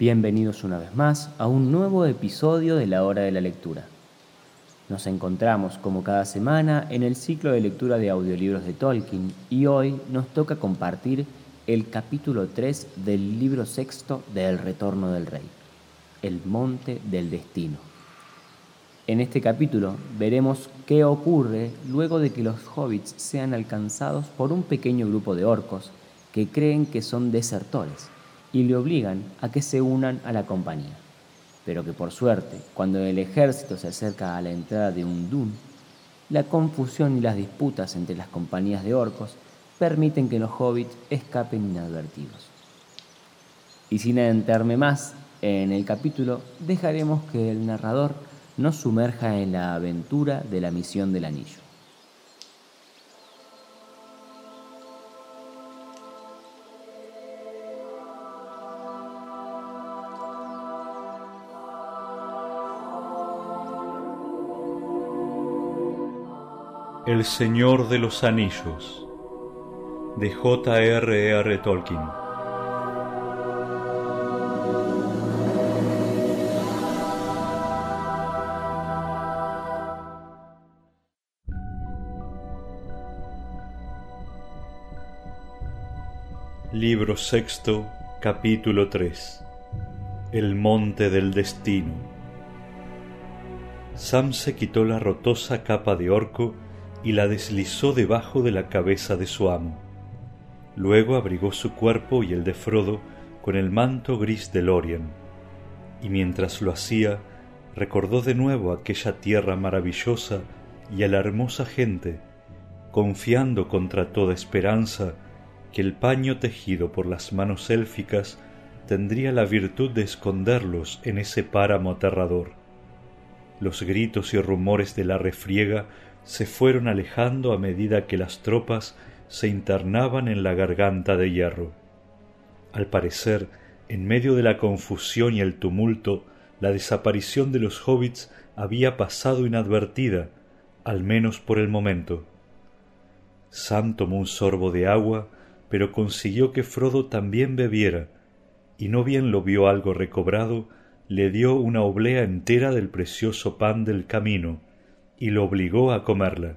Bienvenidos una vez más a un nuevo episodio de la hora de la lectura. Nos encontramos como cada semana en el ciclo de lectura de audiolibros de Tolkien y hoy nos toca compartir el capítulo 3 del libro sexto de El Retorno del Rey, El Monte del Destino. En este capítulo veremos qué ocurre luego de que los hobbits sean alcanzados por un pequeño grupo de orcos que creen que son desertores y le obligan a que se unan a la compañía. Pero que por suerte, cuando el ejército se acerca a la entrada de un dun, la confusión y las disputas entre las compañías de orcos permiten que los hobbits escapen inadvertidos. Y sin adentrarme más en el capítulo, dejaremos que el narrador nos sumerja en la aventura de la misión del anillo. El Señor de los Anillos de J.R.R. Tolkien Libro sexto, capítulo 3 El monte del destino Sam se quitó la rotosa capa de orco y la deslizó debajo de la cabeza de su amo. Luego abrigó su cuerpo y el de Frodo con el manto gris de Lorien, y mientras lo hacía, recordó de nuevo aquella tierra maravillosa y a la hermosa gente, confiando contra toda esperanza que el paño tejido por las manos élficas tendría la virtud de esconderlos en ese páramo aterrador. Los gritos y rumores de la refriega se fueron alejando a medida que las tropas se internaban en la garganta de hierro. Al parecer, en medio de la confusión y el tumulto, la desaparición de los hobbits había pasado inadvertida, al menos por el momento. Sam tomó un sorbo de agua, pero consiguió que Frodo también bebiera, y no bien lo vio algo recobrado, le dio una oblea entera del precioso pan del camino, y lo obligó a comerla.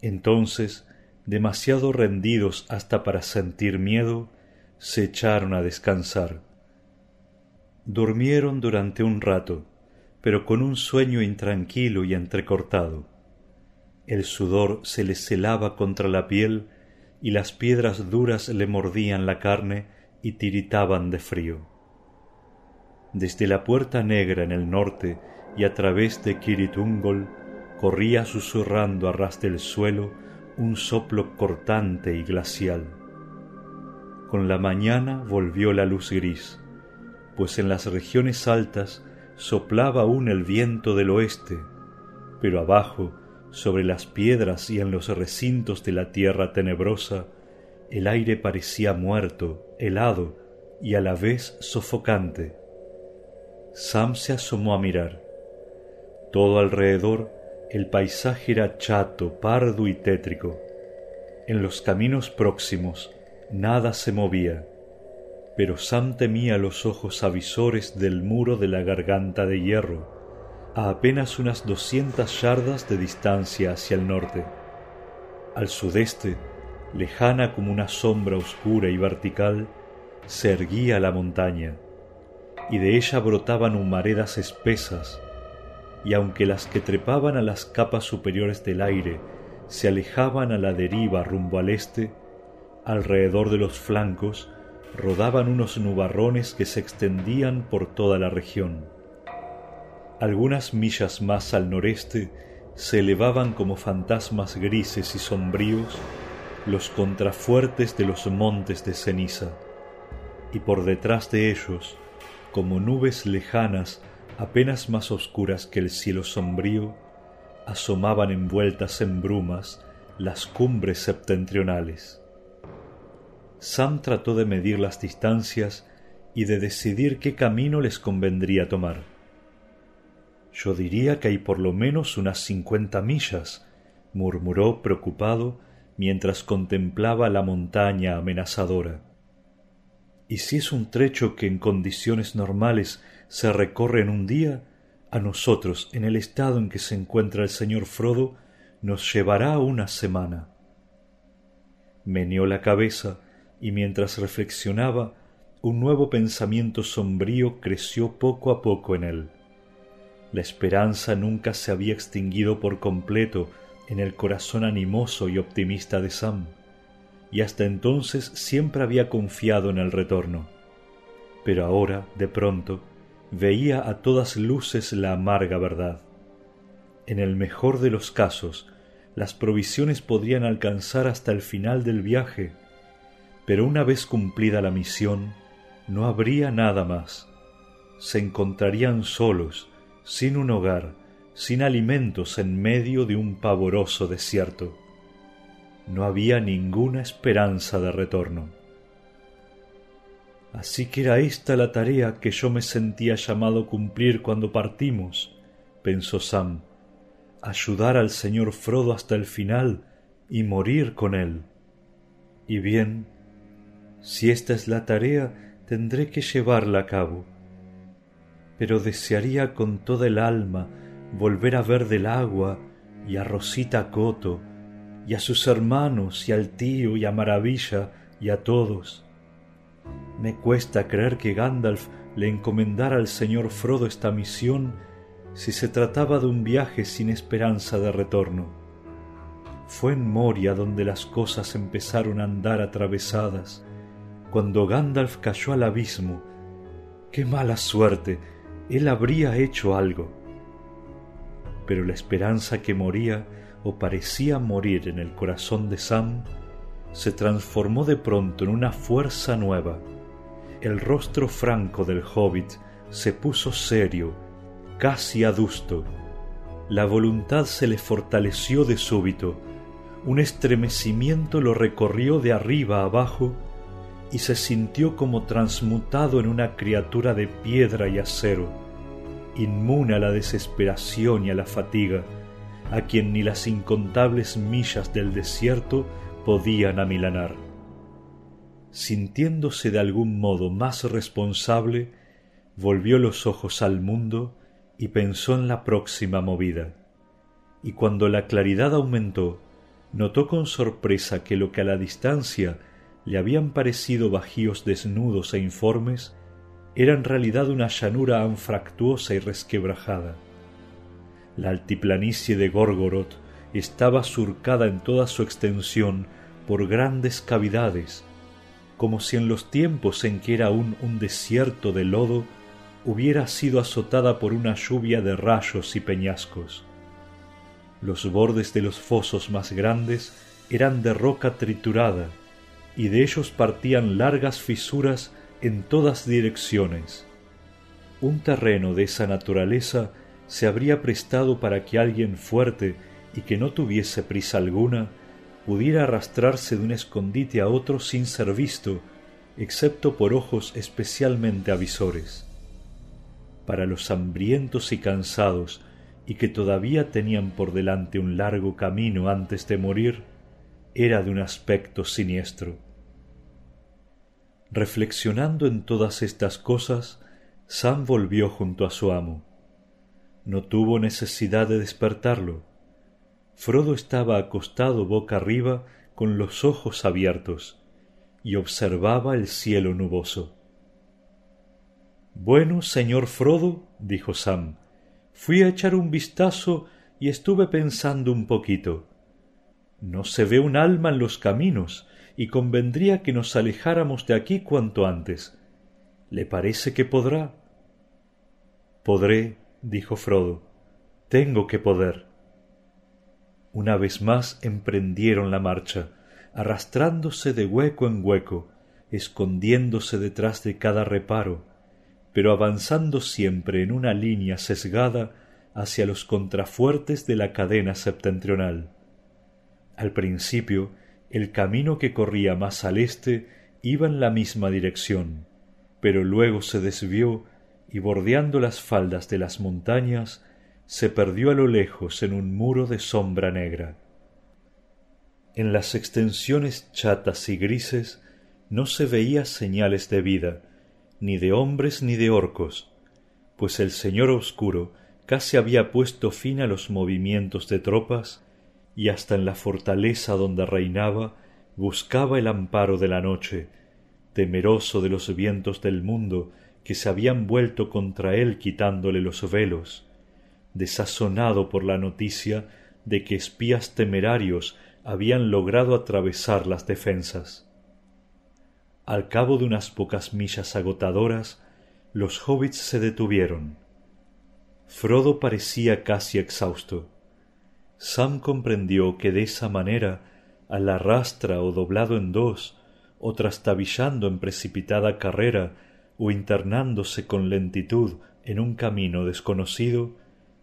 Entonces, demasiado rendidos hasta para sentir miedo, se echaron a descansar. Durmieron durante un rato, pero con un sueño intranquilo y entrecortado. El sudor se le celaba contra la piel y las piedras duras le mordían la carne y tiritaban de frío. Desde la puerta negra en el norte y a través de Kiritungol corría susurrando a ras del suelo un soplo cortante y glacial. Con la mañana volvió la luz gris, pues en las regiones altas soplaba aún el viento del oeste, pero abajo, sobre las piedras y en los recintos de la tierra tenebrosa, el aire parecía muerto, helado y a la vez sofocante. Sam se asomó a mirar. Todo alrededor el paisaje era chato, pardo y tétrico. En los caminos próximos nada se movía, pero Sam temía los ojos avisores del muro de la garganta de hierro, a apenas unas doscientas yardas de distancia hacia el norte. Al sudeste, lejana como una sombra oscura y vertical, se erguía la montaña, y de ella brotaban humaredas espesas, y aunque las que trepaban a las capas superiores del aire se alejaban a la deriva rumbo al este, alrededor de los flancos rodaban unos nubarrones que se extendían por toda la región. Algunas millas más al noreste se elevaban como fantasmas grises y sombríos los contrafuertes de los montes de ceniza, y por detrás de ellos, como nubes lejanas apenas más oscuras que el cielo sombrío, asomaban envueltas en brumas las cumbres septentrionales. Sam trató de medir las distancias y de decidir qué camino les convendría tomar. Yo diría que hay por lo menos unas cincuenta millas, murmuró preocupado mientras contemplaba la montaña amenazadora. Y si es un trecho que en condiciones normales se recorre en un día, a nosotros, en el estado en que se encuentra el señor Frodo, nos llevará una semana. Meneó la cabeza y mientras reflexionaba, un nuevo pensamiento sombrío creció poco a poco en él. La esperanza nunca se había extinguido por completo en el corazón animoso y optimista de Sam, y hasta entonces siempre había confiado en el retorno. Pero ahora, de pronto, veía a todas luces la amarga verdad. En el mejor de los casos, las provisiones podrían alcanzar hasta el final del viaje, pero una vez cumplida la misión, no habría nada más. Se encontrarían solos, sin un hogar, sin alimentos en medio de un pavoroso desierto. No había ninguna esperanza de retorno. Así que era esta la tarea que yo me sentía llamado a cumplir cuando partimos, pensó Sam, ayudar al señor Frodo hasta el final y morir con él. Y bien, si esta es la tarea, tendré que llevarla a cabo. Pero desearía con toda el alma volver a ver del agua y a Rosita Coto, y a sus hermanos, y al tío, y a Maravilla, y a todos. Me cuesta creer que Gandalf le encomendara al señor Frodo esta misión si se trataba de un viaje sin esperanza de retorno. Fue en Moria donde las cosas empezaron a andar atravesadas, cuando Gandalf cayó al abismo. ¡Qué mala suerte! Él habría hecho algo. Pero la esperanza que moría o parecía morir en el corazón de Sam se transformó de pronto en una fuerza nueva. El rostro franco del hobbit se puso serio, casi adusto. La voluntad se le fortaleció de súbito, un estremecimiento lo recorrió de arriba abajo y se sintió como transmutado en una criatura de piedra y acero, inmune a la desesperación y a la fatiga, a quien ni las incontables millas del desierto podían amilanar. Sintiéndose de algún modo más responsable, volvió los ojos al mundo y pensó en la próxima movida. Y cuando la claridad aumentó, notó con sorpresa que lo que a la distancia le habían parecido bajíos desnudos e informes, era en realidad una llanura anfractuosa y resquebrajada. La altiplanicie de Gorgoroth estaba surcada en toda su extensión por grandes cavidades, como si en los tiempos en que era aún un desierto de lodo hubiera sido azotada por una lluvia de rayos y peñascos. Los bordes de los fosos más grandes eran de roca triturada, y de ellos partían largas fisuras en todas direcciones. Un terreno de esa naturaleza se habría prestado para que alguien fuerte y que no tuviese prisa alguna pudiera arrastrarse de un escondite a otro sin ser visto, excepto por ojos especialmente avisores. Para los hambrientos y cansados, y que todavía tenían por delante un largo camino antes de morir, era de un aspecto siniestro. Reflexionando en todas estas cosas, Sam volvió junto a su amo. No tuvo necesidad de despertarlo. Frodo estaba acostado boca arriba con los ojos abiertos y observaba el cielo nuboso. Bueno, señor Frodo, dijo Sam, fui a echar un vistazo y estuve pensando un poquito. No se ve un alma en los caminos, y convendría que nos alejáramos de aquí cuanto antes. ¿Le parece que podrá? Podré, dijo Frodo, tengo que poder. Una vez más emprendieron la marcha, arrastrándose de hueco en hueco, escondiéndose detrás de cada reparo, pero avanzando siempre en una línea sesgada hacia los contrafuertes de la cadena septentrional. Al principio, el camino que corría más al este iba en la misma dirección, pero luego se desvió y bordeando las faldas de las montañas se perdió a lo lejos en un muro de sombra negra. En las extensiones chatas y grises no se veía señales de vida, ni de hombres ni de orcos, pues el señor oscuro casi había puesto fin a los movimientos de tropas y hasta en la fortaleza donde reinaba buscaba el amparo de la noche, temeroso de los vientos del mundo que se habían vuelto contra él quitándole los velos, desazonado por la noticia de que espías temerarios habían logrado atravesar las defensas. Al cabo de unas pocas millas agotadoras, los hobbits se detuvieron. Frodo parecía casi exhausto. Sam comprendió que de esa manera, a la rastra o doblado en dos, o trastabillando en precipitada carrera, o internándose con lentitud en un camino desconocido,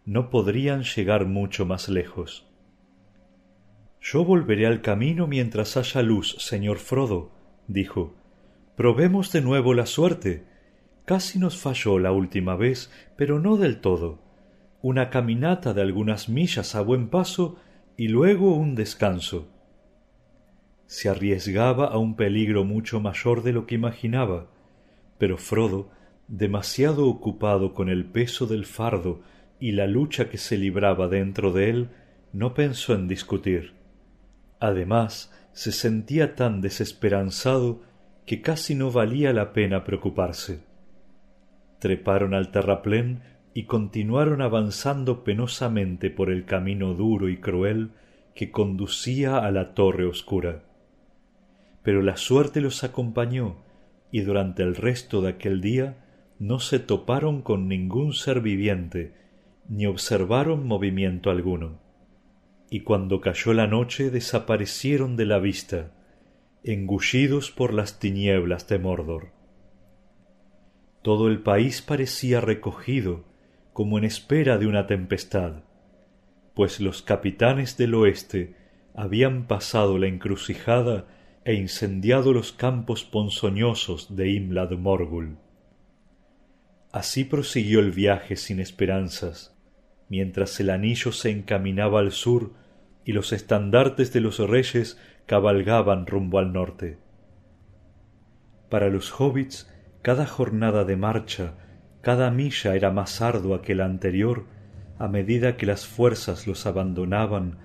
no podrían llegar mucho más lejos. Yo volveré al camino mientras haya luz, señor Frodo, dijo, Probemos de nuevo la suerte. Casi nos falló la última vez, pero no del todo. Una caminata de algunas millas a buen paso y luego un descanso. Se arriesgaba a un peligro mucho mayor de lo que imaginaba, pero Frodo, demasiado ocupado con el peso del fardo y la lucha que se libraba dentro de él, no pensó en discutir. Además, se sentía tan desesperanzado que casi no valía la pena preocuparse. Treparon al terraplén y continuaron avanzando penosamente por el camino duro y cruel que conducía a la torre oscura. Pero la suerte los acompañó y durante el resto de aquel día no se toparon con ningún ser viviente ni observaron movimiento alguno. Y cuando cayó la noche desaparecieron de la vista, engullidos por las tinieblas de Mordor. Todo el país parecía recogido, como en espera de una tempestad, pues los capitanes del oeste habían pasado la encrucijada e incendiado los campos ponzoñosos de Imlad Morgul. Así prosiguió el viaje sin esperanzas, mientras el anillo se encaminaba al sur y los estandartes de los reyes cabalgaban rumbo al norte. Para los hobbits cada jornada de marcha, cada milla era más ardua que la anterior a medida que las fuerzas los abandonaban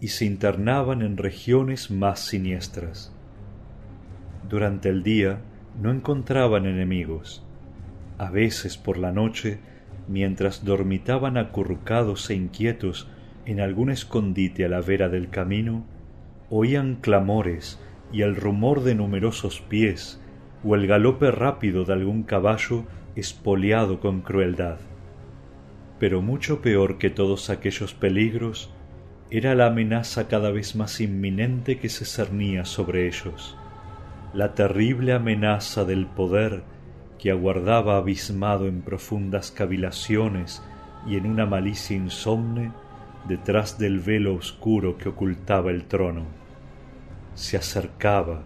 y se internaban en regiones más siniestras. Durante el día no encontraban enemigos. A veces por la noche, mientras dormitaban acurrucados e inquietos en algún escondite a la vera del camino, oían clamores y el rumor de numerosos pies o el galope rápido de algún caballo espoliado con crueldad. Pero mucho peor que todos aquellos peligros era la amenaza cada vez más inminente que se cernía sobre ellos, la terrible amenaza del poder que aguardaba abismado en profundas cavilaciones y en una malicia insomne detrás del velo oscuro que ocultaba el trono. Se acercaba,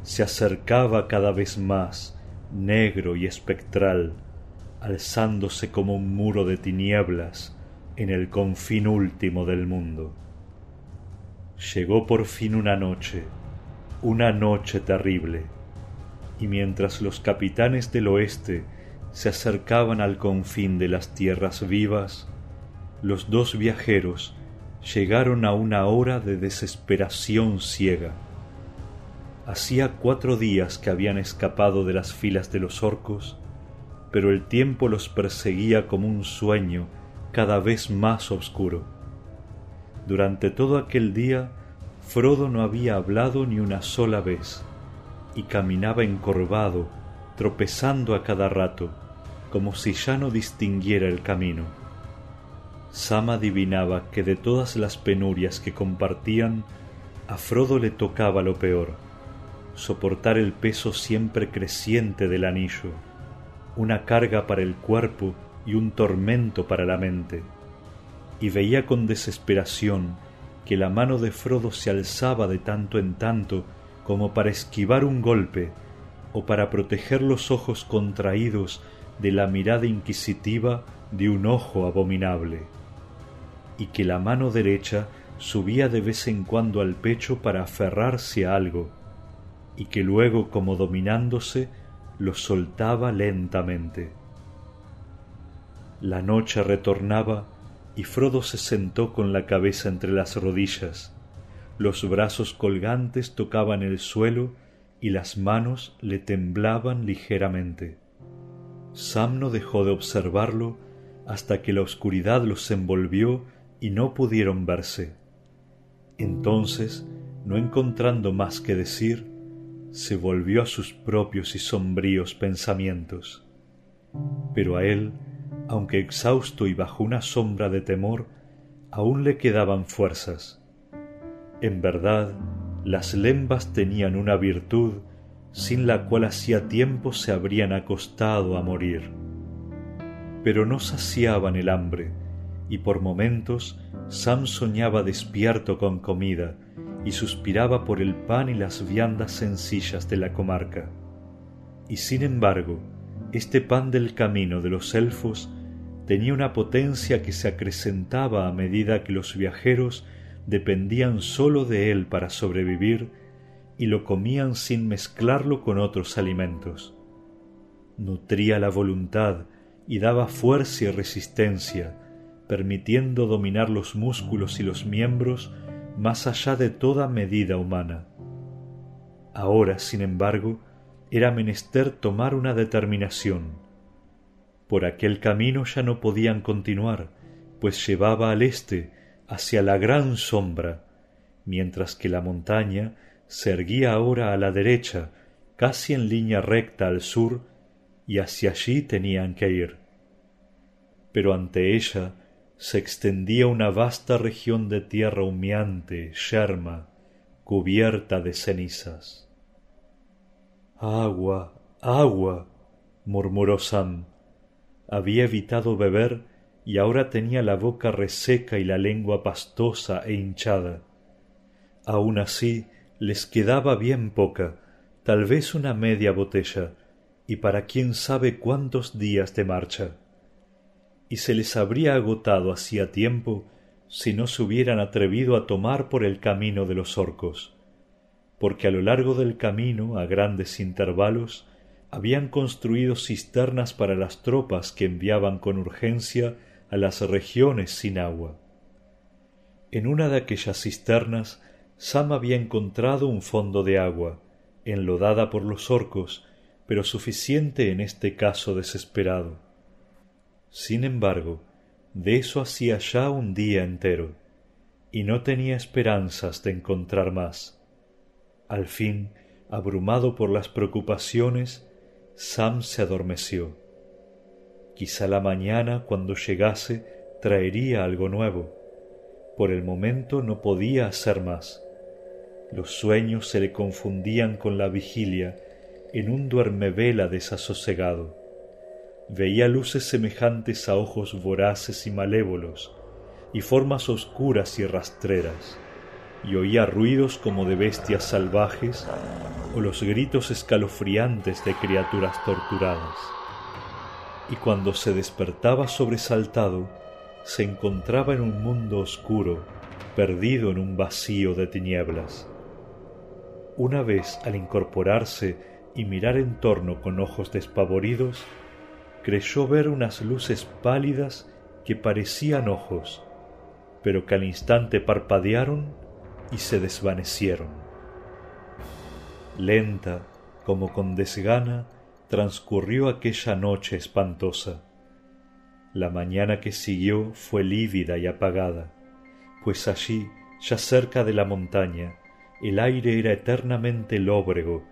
se acercaba cada vez más, negro y espectral, alzándose como un muro de tinieblas en el confín último del mundo. Llegó por fin una noche, una noche terrible, y mientras los capitanes del oeste se acercaban al confín de las tierras vivas, los dos viajeros llegaron a una hora de desesperación ciega. Hacía cuatro días que habían escapado de las filas de los orcos, pero el tiempo los perseguía como un sueño cada vez más oscuro. Durante todo aquel día Frodo no había hablado ni una sola vez, y caminaba encorvado, tropezando a cada rato, como si ya no distinguiera el camino. Sam adivinaba que de todas las penurias que compartían, a Frodo le tocaba lo peor, soportar el peso siempre creciente del anillo, una carga para el cuerpo y un tormento para la mente, y veía con desesperación que la mano de Frodo se alzaba de tanto en tanto como para esquivar un golpe o para proteger los ojos contraídos de la mirada inquisitiva de un ojo abominable, y que la mano derecha subía de vez en cuando al pecho para aferrarse a algo, y que luego como dominándose lo soltaba lentamente. La noche retornaba y Frodo se sentó con la cabeza entre las rodillas. Los brazos colgantes tocaban el suelo y las manos le temblaban ligeramente. Sam no dejó de observarlo hasta que la oscuridad los envolvió y no pudieron verse. Entonces, no encontrando más que decir, se volvió a sus propios y sombríos pensamientos. Pero a él aunque exhausto y bajo una sombra de temor, aún le quedaban fuerzas. En verdad, las lembas tenían una virtud sin la cual hacía tiempo se habrían acostado a morir. Pero no saciaban el hambre, y por momentos Sam soñaba despierto con comida y suspiraba por el pan y las viandas sencillas de la comarca. Y sin embargo, este pan del camino de los elfos tenía una potencia que se acrecentaba a medida que los viajeros dependían sólo de él para sobrevivir y lo comían sin mezclarlo con otros alimentos. Nutría la voluntad y daba fuerza y resistencia, permitiendo dominar los músculos y los miembros más allá de toda medida humana. Ahora, sin embargo, era menester tomar una determinación. Por aquel camino ya no podían continuar, pues llevaba al este, hacia la gran sombra, mientras que la montaña se erguía ahora a la derecha, casi en línea recta al sur, y hacia allí tenían que ir. Pero ante ella se extendía una vasta región de tierra humeante, yerma, cubierta de cenizas. Agua, agua, murmuró Sam. Había evitado beber y ahora tenía la boca reseca y la lengua pastosa e hinchada. Aun así les quedaba bien poca, tal vez una media botella, y para quién sabe cuántos días de marcha. Y se les habría agotado hacía tiempo si no se hubieran atrevido a tomar por el camino de los orcos porque a lo largo del camino, a grandes intervalos, habían construido cisternas para las tropas que enviaban con urgencia a las regiones sin agua. En una de aquellas cisternas Sam había encontrado un fondo de agua, enlodada por los orcos, pero suficiente en este caso desesperado. Sin embargo, de eso hacía ya un día entero, y no tenía esperanzas de encontrar más. Al fin, abrumado por las preocupaciones, Sam se adormeció. Quizá la mañana, cuando llegase, traería algo nuevo. Por el momento no podía hacer más. Los sueños se le confundían con la vigilia en un duermevela desasosegado. Veía luces semejantes a ojos voraces y malévolos, y formas oscuras y rastreras y oía ruidos como de bestias salvajes o los gritos escalofriantes de criaturas torturadas. Y cuando se despertaba sobresaltado, se encontraba en un mundo oscuro, perdido en un vacío de tinieblas. Una vez al incorporarse y mirar en torno con ojos despavoridos, creyó ver unas luces pálidas que parecían ojos, pero que al instante parpadearon y se desvanecieron. Lenta, como con desgana, transcurrió aquella noche espantosa. La mañana que siguió fue lívida y apagada, pues allí, ya cerca de la montaña, el aire era eternamente lóbrego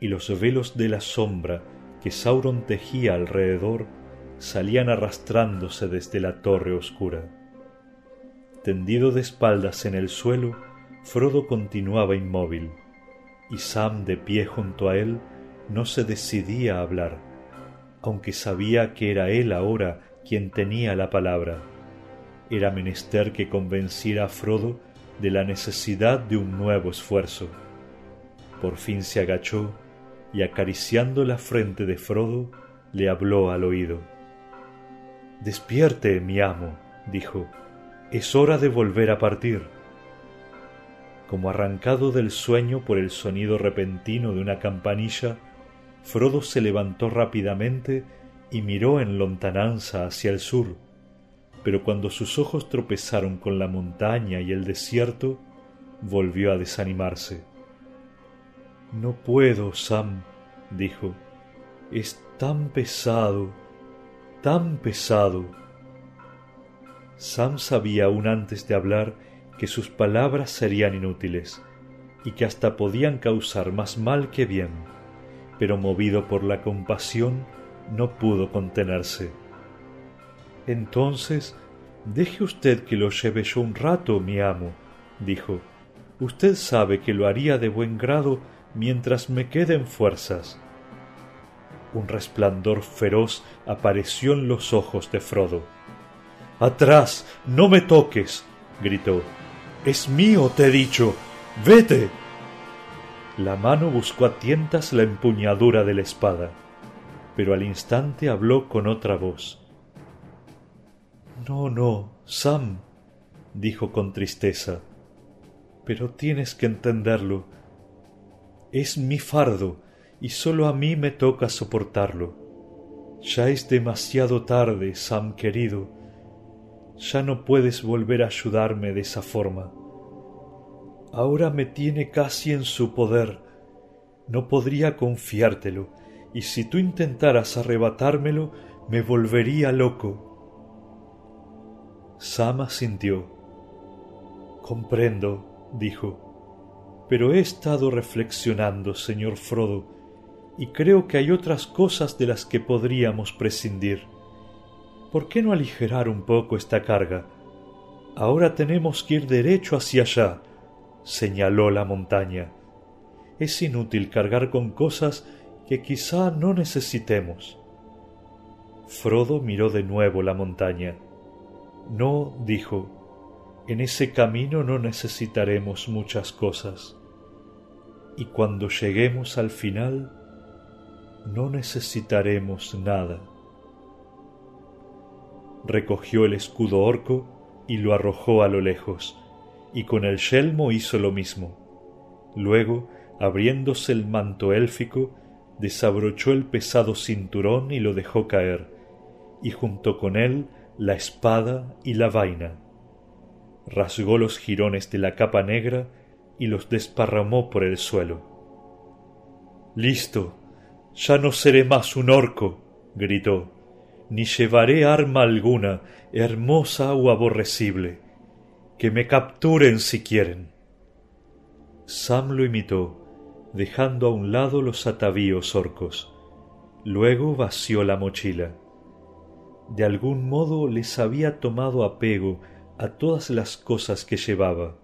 y los velos de la sombra que Sauron tejía alrededor salían arrastrándose desde la torre oscura. Tendido de espaldas en el suelo, Frodo continuaba inmóvil, y Sam de pie junto a él no se decidía a hablar, aunque sabía que era él ahora quien tenía la palabra. Era menester que convenciera a Frodo de la necesidad de un nuevo esfuerzo. Por fin se agachó y acariciando la frente de Frodo le habló al oído. Despierte, mi amo, dijo, es hora de volver a partir. Como arrancado del sueño por el sonido repentino de una campanilla, Frodo se levantó rápidamente y miró en lontananza hacia el sur, pero cuando sus ojos tropezaron con la montaña y el desierto, volvió a desanimarse. No puedo, Sam, dijo. Es tan pesado, tan pesado. Sam sabía aún antes de hablar que sus palabras serían inútiles y que hasta podían causar más mal que bien, pero movido por la compasión no pudo contenerse. Entonces, deje usted que lo lleve yo un rato, mi amo, dijo. Usted sabe que lo haría de buen grado mientras me queden fuerzas. Un resplandor feroz apareció en los ojos de Frodo. Atrás, no me toques, gritó. Es mío, te he dicho. Vete. La mano buscó a tientas la empuñadura de la espada, pero al instante habló con otra voz. No, no, Sam, dijo con tristeza, pero tienes que entenderlo es mi fardo y sólo a mí me toca soportarlo. Ya es demasiado tarde, Sam querido. Ya no puedes volver a ayudarme de esa forma. Ahora me tiene casi en su poder. No podría confiártelo, y si tú intentaras arrebatármelo, me volvería loco. Sam asintió. Comprendo, dijo pero he estado reflexionando, señor Frodo, y creo que hay otras cosas de las que podríamos prescindir. ¿Por qué no aligerar un poco esta carga? Ahora tenemos que ir derecho hacia allá, señaló la montaña. Es inútil cargar con cosas que quizá no necesitemos. Frodo miró de nuevo la montaña. No, dijo, en ese camino no necesitaremos muchas cosas y cuando lleguemos al final no necesitaremos nada. Recogió el escudo orco y lo arrojó a lo lejos, y con el yelmo hizo lo mismo. Luego, abriéndose el manto élfico, desabrochó el pesado cinturón y lo dejó caer, y junto con él la espada y la vaina. Rasgó los jirones de la capa negra y los desparramó por el suelo. Listo, ya no seré más un orco, gritó, ni llevaré arma alguna, hermosa o aborrecible. Que me capturen si quieren. Sam lo imitó, dejando a un lado los atavíos orcos. Luego vació la mochila. De algún modo les había tomado apego a todas las cosas que llevaba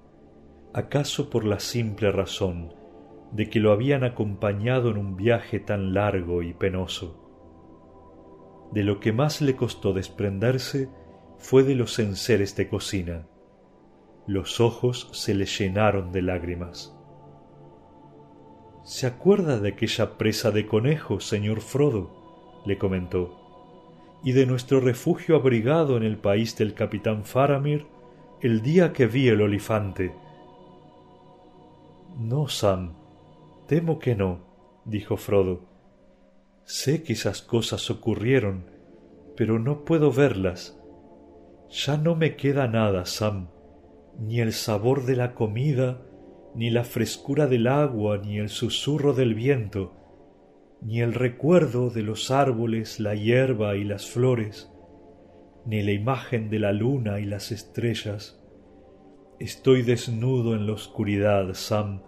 acaso por la simple razón de que lo habían acompañado en un viaje tan largo y penoso. De lo que más le costó desprenderse fue de los enseres de cocina. Los ojos se le llenaron de lágrimas. ¿Se acuerda de aquella presa de conejos, señor Frodo? le comentó. Y de nuestro refugio abrigado en el país del capitán Faramir el día que vi el olifante no, Sam, temo que no, dijo Frodo. Sé que esas cosas ocurrieron, pero no puedo verlas. Ya no me queda nada, Sam, ni el sabor de la comida, ni la frescura del agua, ni el susurro del viento, ni el recuerdo de los árboles, la hierba y las flores, ni la imagen de la luna y las estrellas. Estoy desnudo en la oscuridad, Sam,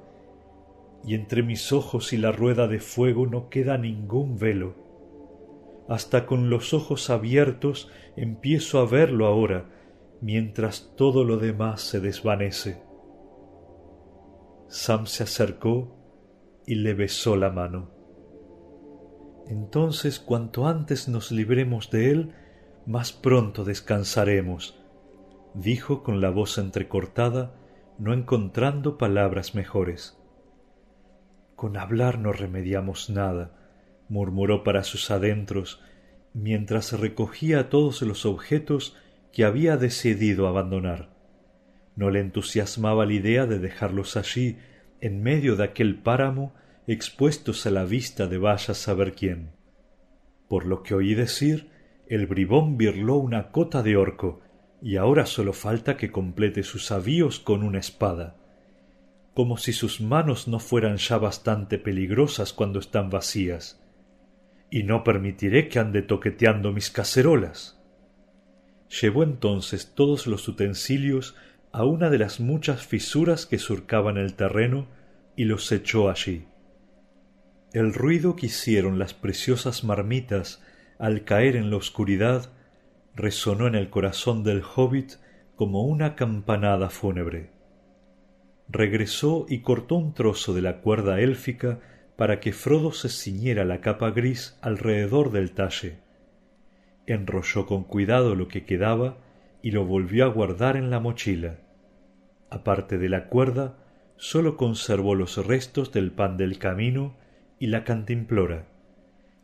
y entre mis ojos y la rueda de fuego no queda ningún velo. Hasta con los ojos abiertos empiezo a verlo ahora, mientras todo lo demás se desvanece. Sam se acercó y le besó la mano. Entonces cuanto antes nos libremos de él, más pronto descansaremos, dijo con la voz entrecortada, no encontrando palabras mejores. Con hablar no remediamos nada, murmuró para sus adentros, mientras recogía todos los objetos que había decidido abandonar. No le entusiasmaba la idea de dejarlos allí, en medio de aquel páramo, expuestos a la vista de vaya saber quién. Por lo que oí decir, el bribón birló una cota de orco, y ahora sólo falta que complete sus avíos con una espada. Como si sus manos no fueran ya bastante peligrosas cuando están vacías. Y no permitiré que ande toqueteando mis cacerolas. Llevó entonces todos los utensilios a una de las muchas fisuras que surcaban el terreno y los echó allí. El ruido que hicieron las preciosas marmitas al caer en la oscuridad resonó en el corazón del hobbit como una campanada fúnebre. Regresó y cortó un trozo de la cuerda élfica para que Frodo se ciñera la capa gris alrededor del talle enrolló con cuidado lo que quedaba y lo volvió a guardar en la mochila. Aparte de la cuerda, sólo conservó los restos del pan del camino y la cantimplora,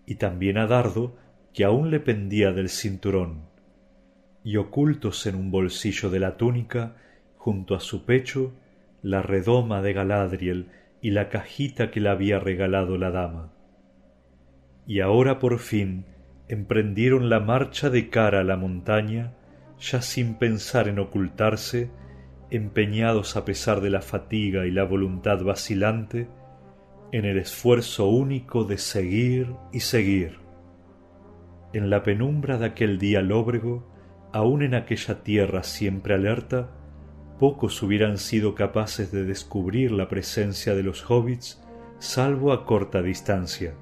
y también a Dardo, que aún le pendía del cinturón, y ocultos en un bolsillo de la túnica, junto a su pecho, la redoma de Galadriel y la cajita que le había regalado la dama. Y ahora por fin emprendieron la marcha de cara a la montaña, ya sin pensar en ocultarse, empeñados a pesar de la fatiga y la voluntad vacilante, en el esfuerzo único de seguir y seguir. En la penumbra de aquel día lóbrego, aun en aquella tierra siempre alerta, pocos hubieran sido capaces de descubrir la presencia de los hobbits salvo a corta distancia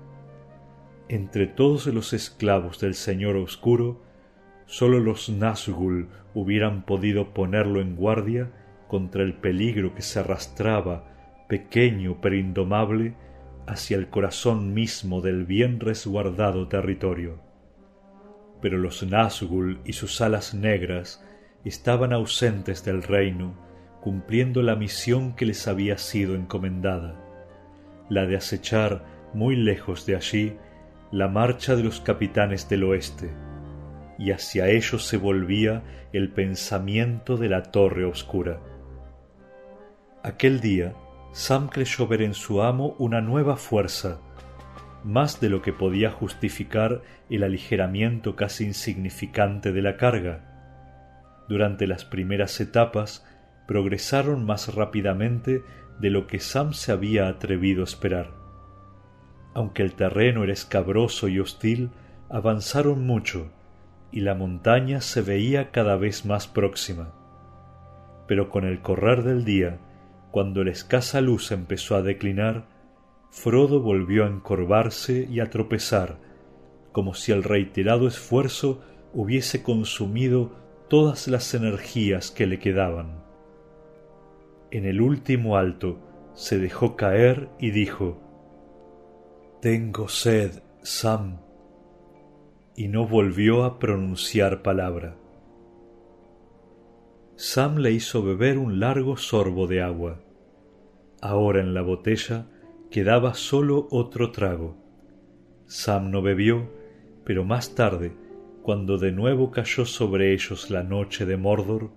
entre todos los esclavos del Señor Oscuro, sólo los Nazgûl hubieran podido ponerlo en guardia contra el peligro que se arrastraba, pequeño pero indomable, hacia el corazón mismo del bien resguardado territorio. Pero los Nazgûl y sus alas negras estaban ausentes del reino, cumpliendo la misión que les había sido encomendada, la de acechar muy lejos de allí la marcha de los capitanes del oeste, y hacia ellos se volvía el pensamiento de la torre oscura. Aquel día, Sam creyó ver en su amo una nueva fuerza, más de lo que podía justificar el aligeramiento casi insignificante de la carga. Durante las primeras etapas progresaron más rápidamente de lo que Sam se había atrevido a esperar aunque el terreno era escabroso y hostil, avanzaron mucho, y la montaña se veía cada vez más próxima. Pero con el correr del día, cuando la escasa luz empezó a declinar, Frodo volvió a encorvarse y a tropezar, como si el reiterado esfuerzo hubiese consumido todas las energías que le quedaban. En el último alto se dejó caer y dijo tengo sed, Sam. Y no volvió a pronunciar palabra. Sam le hizo beber un largo sorbo de agua. Ahora en la botella quedaba solo otro trago. Sam no bebió, pero más tarde, cuando de nuevo cayó sobre ellos la noche de Mordor,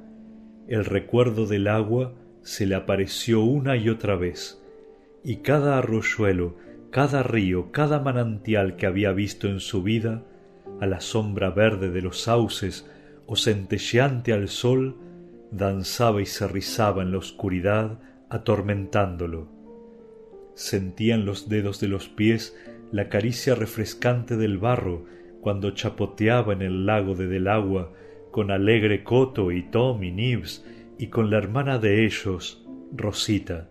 el recuerdo del agua se le apareció una y otra vez, y cada arroyuelo cada río, cada manantial que había visto en su vida, a la sombra verde de los sauces o centelleante al sol, danzaba y se rizaba en la oscuridad, atormentándolo. Sentía en los dedos de los pies la caricia refrescante del barro cuando chapoteaba en el lago de Delagua con alegre Coto y Tom y Nibs y con la hermana de ellos, Rosita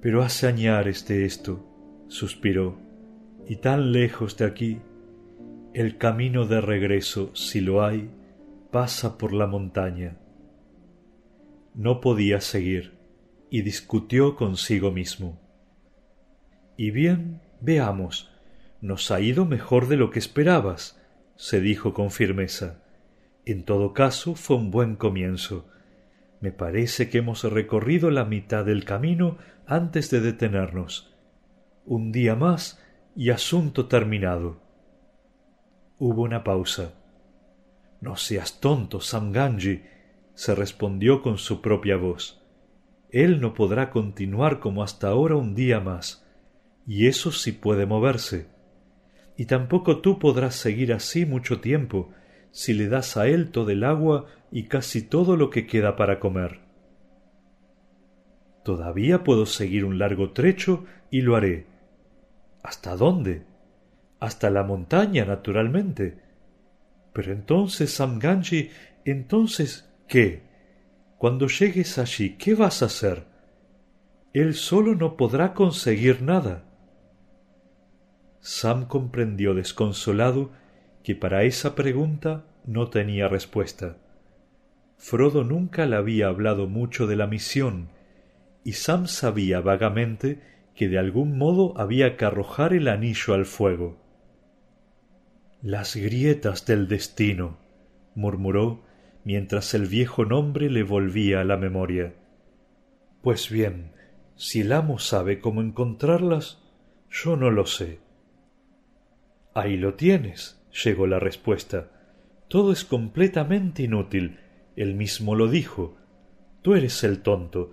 pero hace añares de esto, suspiró, y tan lejos de aquí, el camino de regreso, si lo hay, pasa por la montaña. No podía seguir y discutió consigo mismo. Y bien, veamos, nos ha ido mejor de lo que esperabas, se dijo con firmeza. En todo caso, fue un buen comienzo. Me parece que hemos recorrido la mitad del camino antes de detenernos. Un día más y asunto terminado. Hubo una pausa. No seas tonto, Samganji, se respondió con su propia voz. Él no podrá continuar como hasta ahora un día más, y eso sí puede moverse. Y tampoco tú podrás seguir así mucho tiempo, si le das a él todo el agua y casi todo lo que queda para comer. Todavía puedo seguir un largo trecho y lo haré. ¿Hasta dónde? Hasta la montaña, naturalmente. Pero entonces, Samganji, entonces, ¿qué? Cuando llegues allí, ¿qué vas a hacer? Él solo no podrá conseguir nada. Sam comprendió desconsolado que para esa pregunta no tenía respuesta. Frodo nunca le había hablado mucho de la misión, y Sam sabía vagamente que de algún modo había que arrojar el anillo al fuego. Las grietas del destino, murmuró mientras el viejo nombre le volvía a la memoria. Pues bien, si el amo sabe cómo encontrarlas, yo no lo sé. Ahí lo tienes, llegó la respuesta. Todo es completamente inútil. Él mismo lo dijo. Tú eres el tonto,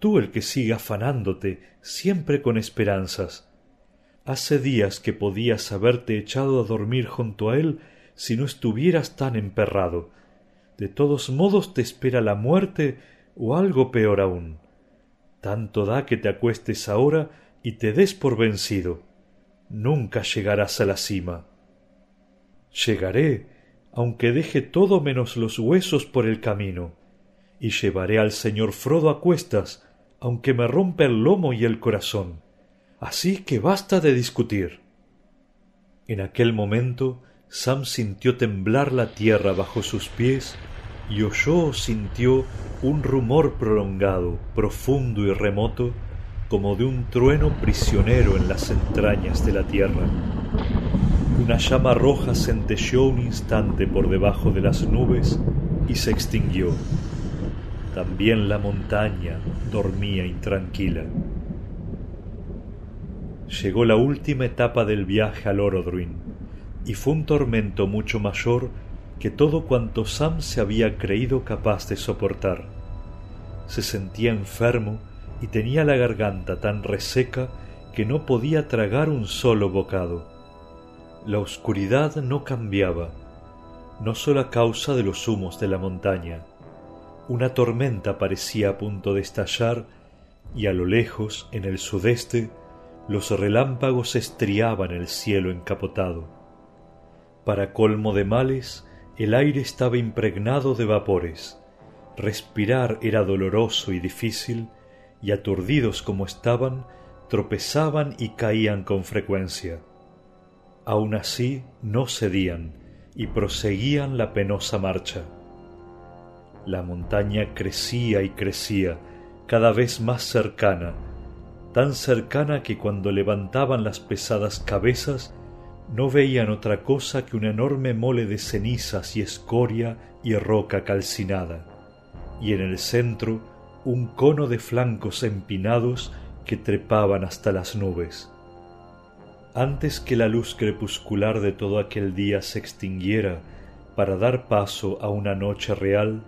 tú el que sigue afanándote, siempre con esperanzas. Hace días que podías haberte echado a dormir junto a él si no estuvieras tan emperrado. De todos modos te espera la muerte o algo peor aún. Tanto da que te acuestes ahora y te des por vencido. Nunca llegarás a la cima. Llegaré, aunque deje todo menos los huesos por el camino, y llevaré al señor Frodo a cuestas, aunque me rompa el lomo y el corazón. Así que basta de discutir. En aquel momento Sam sintió temblar la tierra bajo sus pies y oyó o sintió un rumor prolongado, profundo y remoto, como de un trueno prisionero en las entrañas de la tierra. Una llama roja centelleó un instante por debajo de las nubes y se extinguió. También la montaña dormía intranquila. Llegó la última etapa del viaje al Orodruin, y fue un tormento mucho mayor que todo cuanto Sam se había creído capaz de soportar. Se sentía enfermo y tenía la garganta tan reseca que no podía tragar un solo bocado. La oscuridad no cambiaba, no sólo a causa de los humos de la montaña. Una tormenta parecía a punto de estallar y a lo lejos, en el sudeste, los relámpagos estriaban el cielo encapotado. Para colmo de males, el aire estaba impregnado de vapores. Respirar era doloroso y difícil, y aturdidos como estaban, tropezaban y caían con frecuencia. Aun así no cedían y proseguían la penosa marcha. La montaña crecía y crecía, cada vez más cercana, tan cercana que cuando levantaban las pesadas cabezas no veían otra cosa que una enorme mole de cenizas y escoria y roca calcinada, y en el centro un cono de flancos empinados que trepaban hasta las nubes. Antes que la luz crepuscular de todo aquel día se extinguiera para dar paso a una noche real,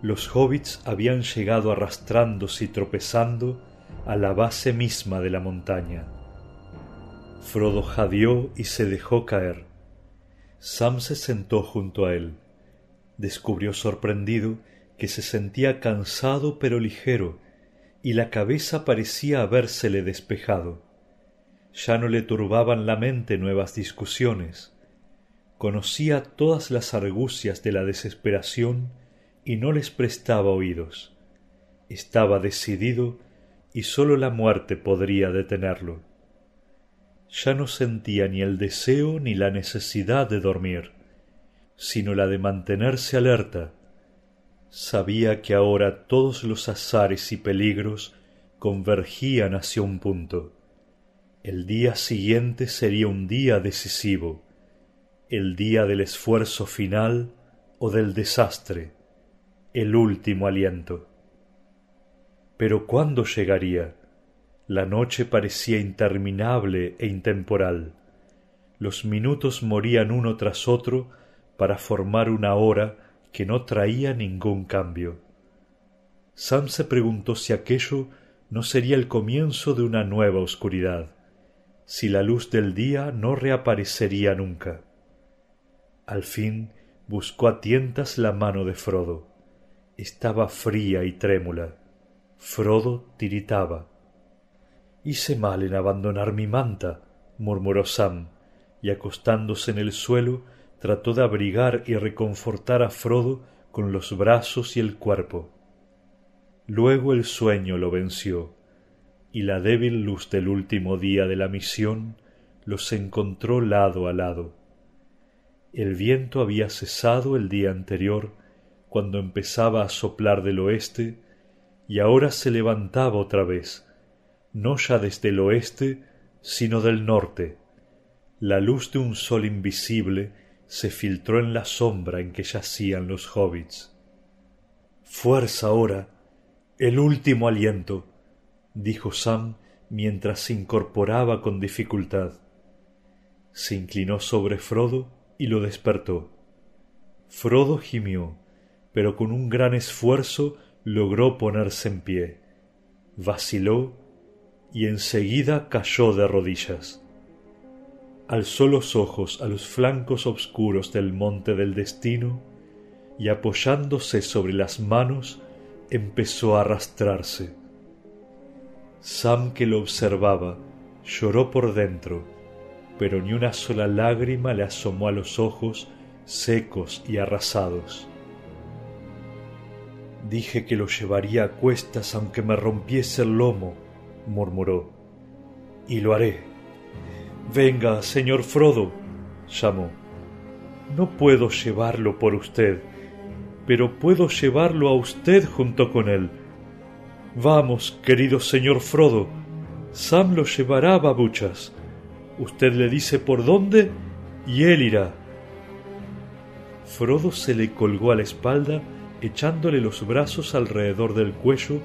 los hobbits habían llegado arrastrándose y tropezando a la base misma de la montaña. Frodo jadeó y se dejó caer. Sam se sentó junto a él. Descubrió sorprendido que se sentía cansado pero ligero, y la cabeza parecía habérsele despejado. Ya no le turbaban la mente nuevas discusiones. Conocía todas las argucias de la desesperación y no les prestaba oídos. Estaba decidido y sólo la muerte podría detenerlo ya no sentía ni el deseo ni la necesidad de dormir. sino la de mantenerse alerta. Sabía que ahora todos los azares y peligros convergían hacia un punto. El día siguiente sería un día decisivo, el día del esfuerzo final o del desastre, el último aliento. Pero ¿cuándo llegaría? La noche parecía interminable e intemporal. Los minutos morían uno tras otro para formar una hora que no traía ningún cambio. Sam se preguntó si aquello no sería el comienzo de una nueva oscuridad, si la luz del día no reaparecería nunca. Al fin buscó a tientas la mano de Frodo. Estaba fría y trémula. Frodo tiritaba. Hice mal en abandonar mi manta, murmuró Sam, y acostándose en el suelo trató de abrigar y reconfortar a Frodo con los brazos y el cuerpo. Luego el sueño lo venció, y la débil luz del último día de la misión los encontró lado a lado. El viento había cesado el día anterior, cuando empezaba a soplar del oeste, y ahora se levantaba otra vez, no ya desde el oeste, sino del norte. La luz de un sol invisible se filtró en la sombra en que yacían los hobbits. Fuerza ahora, el último aliento, dijo Sam mientras se incorporaba con dificultad. Se inclinó sobre Frodo y lo despertó. Frodo gimió, pero con un gran esfuerzo logró ponerse en pie. Vaciló y enseguida cayó de rodillas. Alzó los ojos a los flancos oscuros del monte del destino y apoyándose sobre las manos empezó a arrastrarse. Sam que lo observaba lloró por dentro, pero ni una sola lágrima le asomó a los ojos secos y arrasados. Dije que lo llevaría a cuestas aunque me rompiese el lomo, murmuró. Y lo haré. Venga, señor Frodo, llamó. No puedo llevarlo por usted, pero puedo llevarlo a usted junto con él. Vamos, querido señor Frodo, Sam lo llevará a babuchas. Usted le dice por dónde y él irá. Frodo se le colgó a la espalda, echándole los brazos alrededor del cuello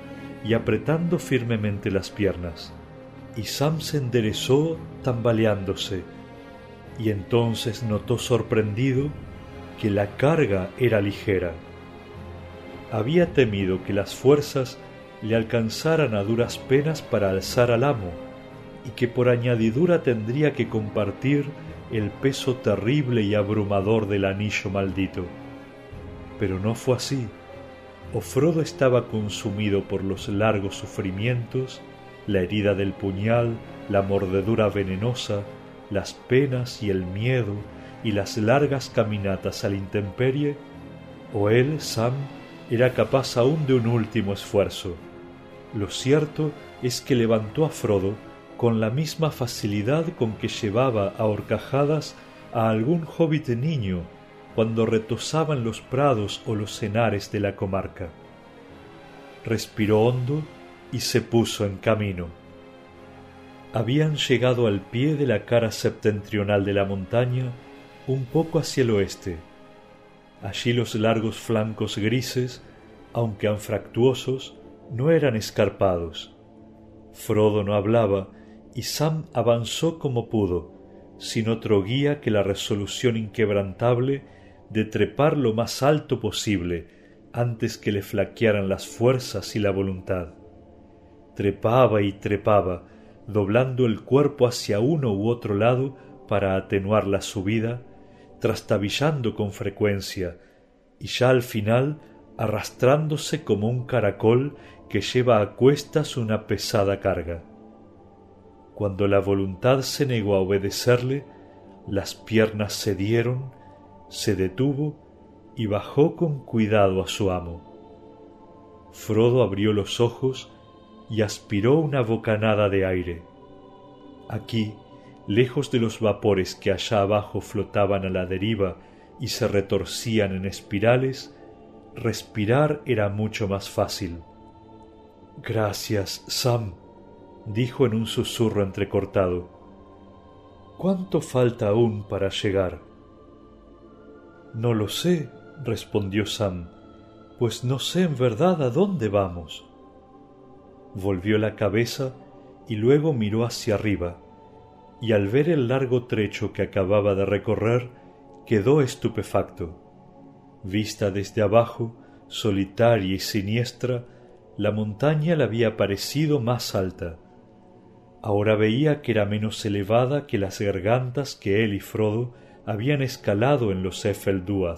y apretando firmemente las piernas. Y Sam se enderezó tambaleándose, y entonces notó sorprendido que la carga era ligera. Había temido que las fuerzas le alcanzaran a duras penas para alzar al amo, y que por añadidura tendría que compartir el peso terrible y abrumador del anillo maldito. Pero no fue así o Frodo estaba consumido por los largos sufrimientos, la herida del puñal, la mordedura venenosa, las penas y el miedo y las largas caminatas a la intemperie, o él, Sam, era capaz aún de un último esfuerzo. Lo cierto es que levantó a Frodo con la misma facilidad con que llevaba a horcajadas a algún hobbit niño cuando retosaban los prados o los cenares de la comarca. Respiró hondo y se puso en camino. Habían llegado al pie de la cara septentrional de la montaña, un poco hacia el oeste. Allí los largos flancos grises, aunque anfractuosos, no eran escarpados. Frodo no hablaba y Sam avanzó como pudo, sin otro guía que la resolución inquebrantable de trepar lo más alto posible antes que le flaquearan las fuerzas y la voluntad. Trepaba y trepaba, doblando el cuerpo hacia uno u otro lado para atenuar la subida, trastabillando con frecuencia, y ya al final arrastrándose como un caracol que lleva a cuestas una pesada carga. Cuando la voluntad se negó a obedecerle, las piernas cedieron se detuvo y bajó con cuidado a su amo. Frodo abrió los ojos y aspiró una bocanada de aire. Aquí, lejos de los vapores que allá abajo flotaban a la deriva y se retorcían en espirales, respirar era mucho más fácil. Gracias, Sam, dijo en un susurro entrecortado. ¿Cuánto falta aún para llegar? No lo sé, respondió Sam, pues no sé en verdad a dónde vamos. Volvió la cabeza y luego miró hacia arriba, y al ver el largo trecho que acababa de recorrer, quedó estupefacto. Vista desde abajo, solitaria y siniestra, la montaña le había parecido más alta. Ahora veía que era menos elevada que las gargantas que él y Frodo habían escalado en los Efelduad.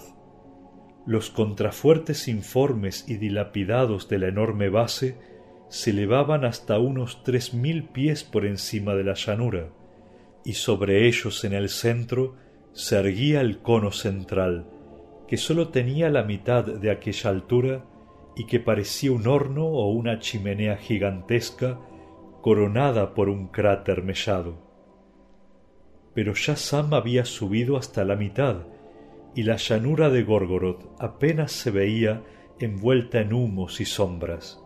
Los contrafuertes informes y dilapidados de la enorme base se elevaban hasta unos tres mil pies por encima de la llanura, y sobre ellos en el centro se erguía el cono central, que sólo tenía la mitad de aquella altura y que parecía un horno o una chimenea gigantesca coronada por un cráter mellado. Pero ya Sam había subido hasta la mitad, y la llanura de Gorgoroth apenas se veía envuelta en humos y sombras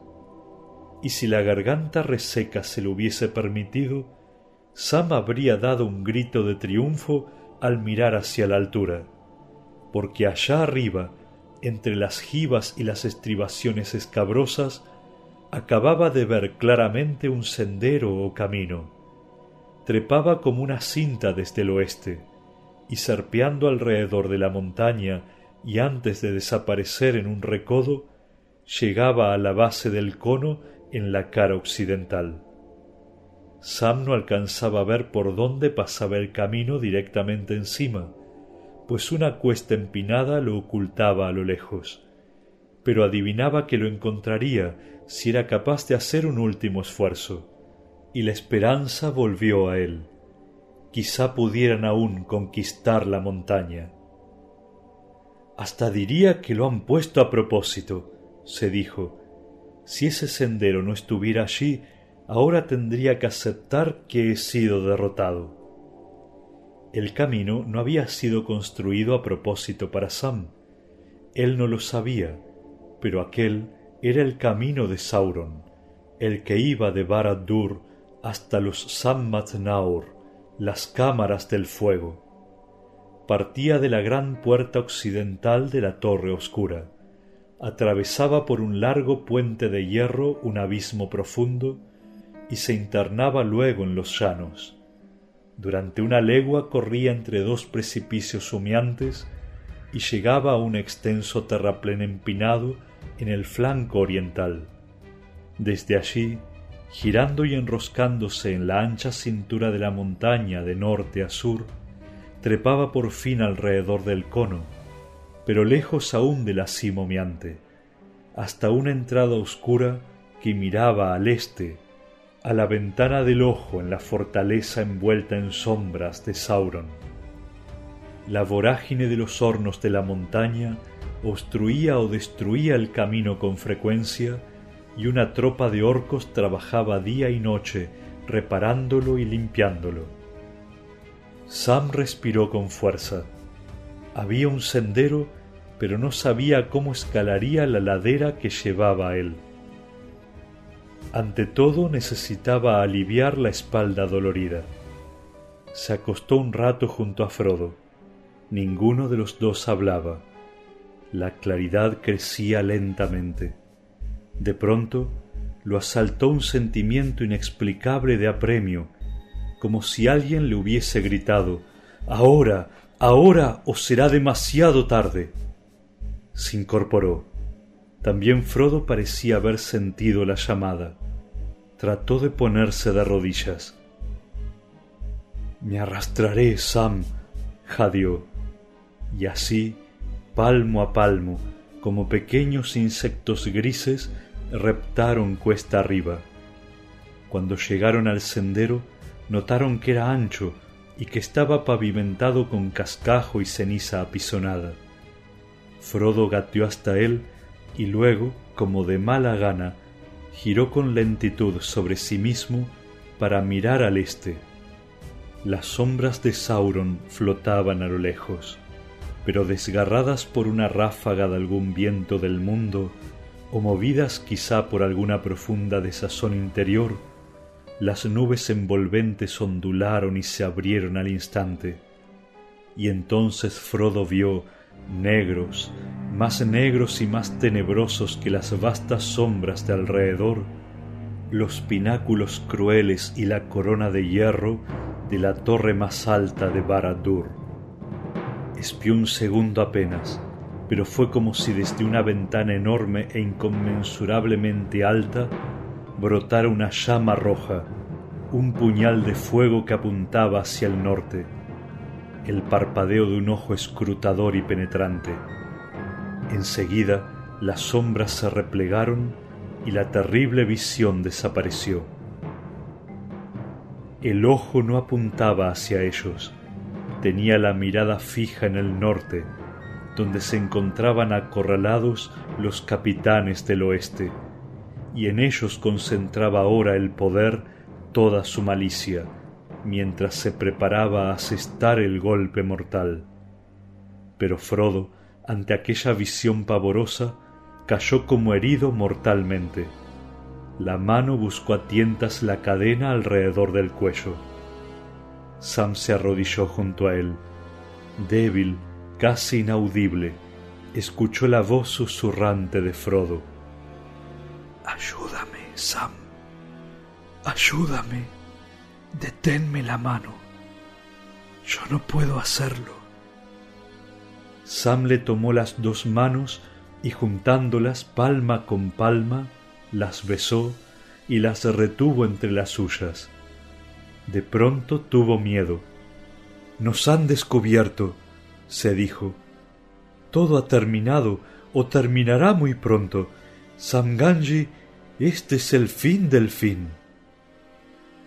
y si la garganta reseca se lo hubiese permitido, Sam habría dado un grito de triunfo al mirar hacia la altura, porque allá arriba, entre las jibas y las estribaciones escabrosas, acababa de ver claramente un sendero o camino. Trepaba como una cinta desde el oeste, y serpeando alrededor de la montaña y antes de desaparecer en un recodo, llegaba a la base del cono en la cara occidental. Sam no alcanzaba a ver por dónde pasaba el camino directamente encima, pues una cuesta empinada lo ocultaba a lo lejos, pero adivinaba que lo encontraría si era capaz de hacer un último esfuerzo, y la esperanza volvió a él. Quizá pudieran aún conquistar la montaña. Hasta diría que lo han puesto a propósito, se dijo, si ese sendero no estuviera allí, ahora tendría que aceptar que he sido derrotado. El camino no había sido construido a propósito para Sam. Él no lo sabía, pero aquel era el camino de Sauron, el que iba de Barad-dûr hasta los Sammat-Naur, las cámaras del fuego. Partía de la gran puerta occidental de la Torre Oscura atravesaba por un largo puente de hierro un abismo profundo y se internaba luego en los llanos. Durante una legua corría entre dos precipicios humeantes y llegaba a un extenso terraplén empinado en el flanco oriental. Desde allí, girando y enroscándose en la ancha cintura de la montaña de norte a sur, trepaba por fin alrededor del cono, pero lejos aún de la cima humeante, hasta una entrada oscura que miraba al este, a la ventana del ojo en la fortaleza envuelta en sombras de Sauron. La vorágine de los hornos de la montaña obstruía o destruía el camino con frecuencia y una tropa de orcos trabajaba día y noche reparándolo y limpiándolo. Sam respiró con fuerza. Había un sendero pero no sabía cómo escalaría la ladera que llevaba a él. Ante todo necesitaba aliviar la espalda dolorida. Se acostó un rato junto a Frodo. Ninguno de los dos hablaba. La claridad crecía lentamente. De pronto lo asaltó un sentimiento inexplicable de apremio, como si alguien le hubiese gritado Ahora, ahora o será demasiado tarde se incorporó. También Frodo parecía haber sentido la llamada. Trató de ponerse de rodillas. Me arrastraré, Sam, jadeó. Y así, palmo a palmo, como pequeños insectos grises, reptaron cuesta arriba. Cuando llegaron al sendero, notaron que era ancho y que estaba pavimentado con cascajo y ceniza apisonada. Frodo gateó hasta él y luego, como de mala gana, giró con lentitud sobre sí mismo para mirar al este. Las sombras de Sauron flotaban a lo lejos, pero desgarradas por una ráfaga de algún viento del mundo, o movidas quizá por alguna profunda desazón interior, las nubes envolventes ondularon y se abrieron al instante. Y entonces Frodo vio negros, más negros y más tenebrosos que las vastas sombras de alrededor, los pináculos crueles y la corona de hierro de la torre más alta de Baradur. Espió un segundo apenas, pero fue como si desde una ventana enorme e inconmensurablemente alta brotara una llama roja, un puñal de fuego que apuntaba hacia el norte, el parpadeo de un ojo escrutador y penetrante. Enseguida las sombras se replegaron y la terrible visión desapareció. El ojo no apuntaba hacia ellos, tenía la mirada fija en el norte, donde se encontraban acorralados los capitanes del oeste, y en ellos concentraba ahora el poder toda su malicia, mientras se preparaba a asestar el golpe mortal. Pero Frodo, ante aquella visión pavorosa, cayó como herido mortalmente. La mano buscó a tientas la cadena alrededor del cuello. Sam se arrodilló junto a él. Débil, casi inaudible, escuchó la voz susurrante de Frodo. Ayúdame, Sam. Ayúdame. Deténme la mano. Yo no puedo hacerlo. Sam le tomó las dos manos y juntándolas palma con palma, las besó y las retuvo entre las suyas. De pronto tuvo miedo. Nos han descubierto, se dijo. Todo ha terminado o terminará muy pronto. Samganji, este es el fin del fin.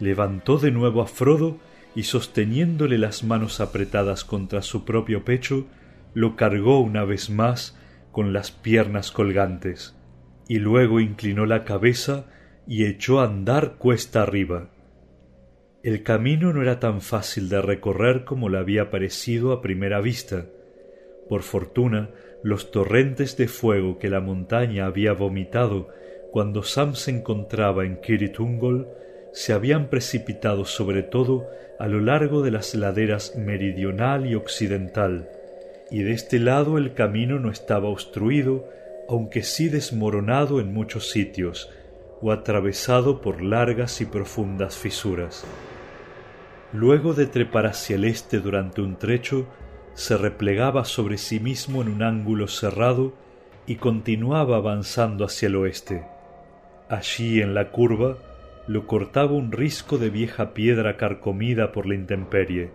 Levantó de nuevo a Frodo y sosteniéndole las manos apretadas contra su propio pecho, lo cargó una vez más con las piernas colgantes, y luego inclinó la cabeza y echó a andar cuesta arriba. El camino no era tan fácil de recorrer como le había parecido a primera vista. Por fortuna, los torrentes de fuego que la montaña había vomitado cuando Sam se encontraba en Kiritungol se habían precipitado sobre todo a lo largo de las laderas meridional y occidental, y de este lado el camino no estaba obstruido, aunque sí desmoronado en muchos sitios, o atravesado por largas y profundas fisuras. Luego de trepar hacia el este durante un trecho, se replegaba sobre sí mismo en un ángulo cerrado y continuaba avanzando hacia el oeste. Allí en la curva lo cortaba un risco de vieja piedra carcomida por la intemperie,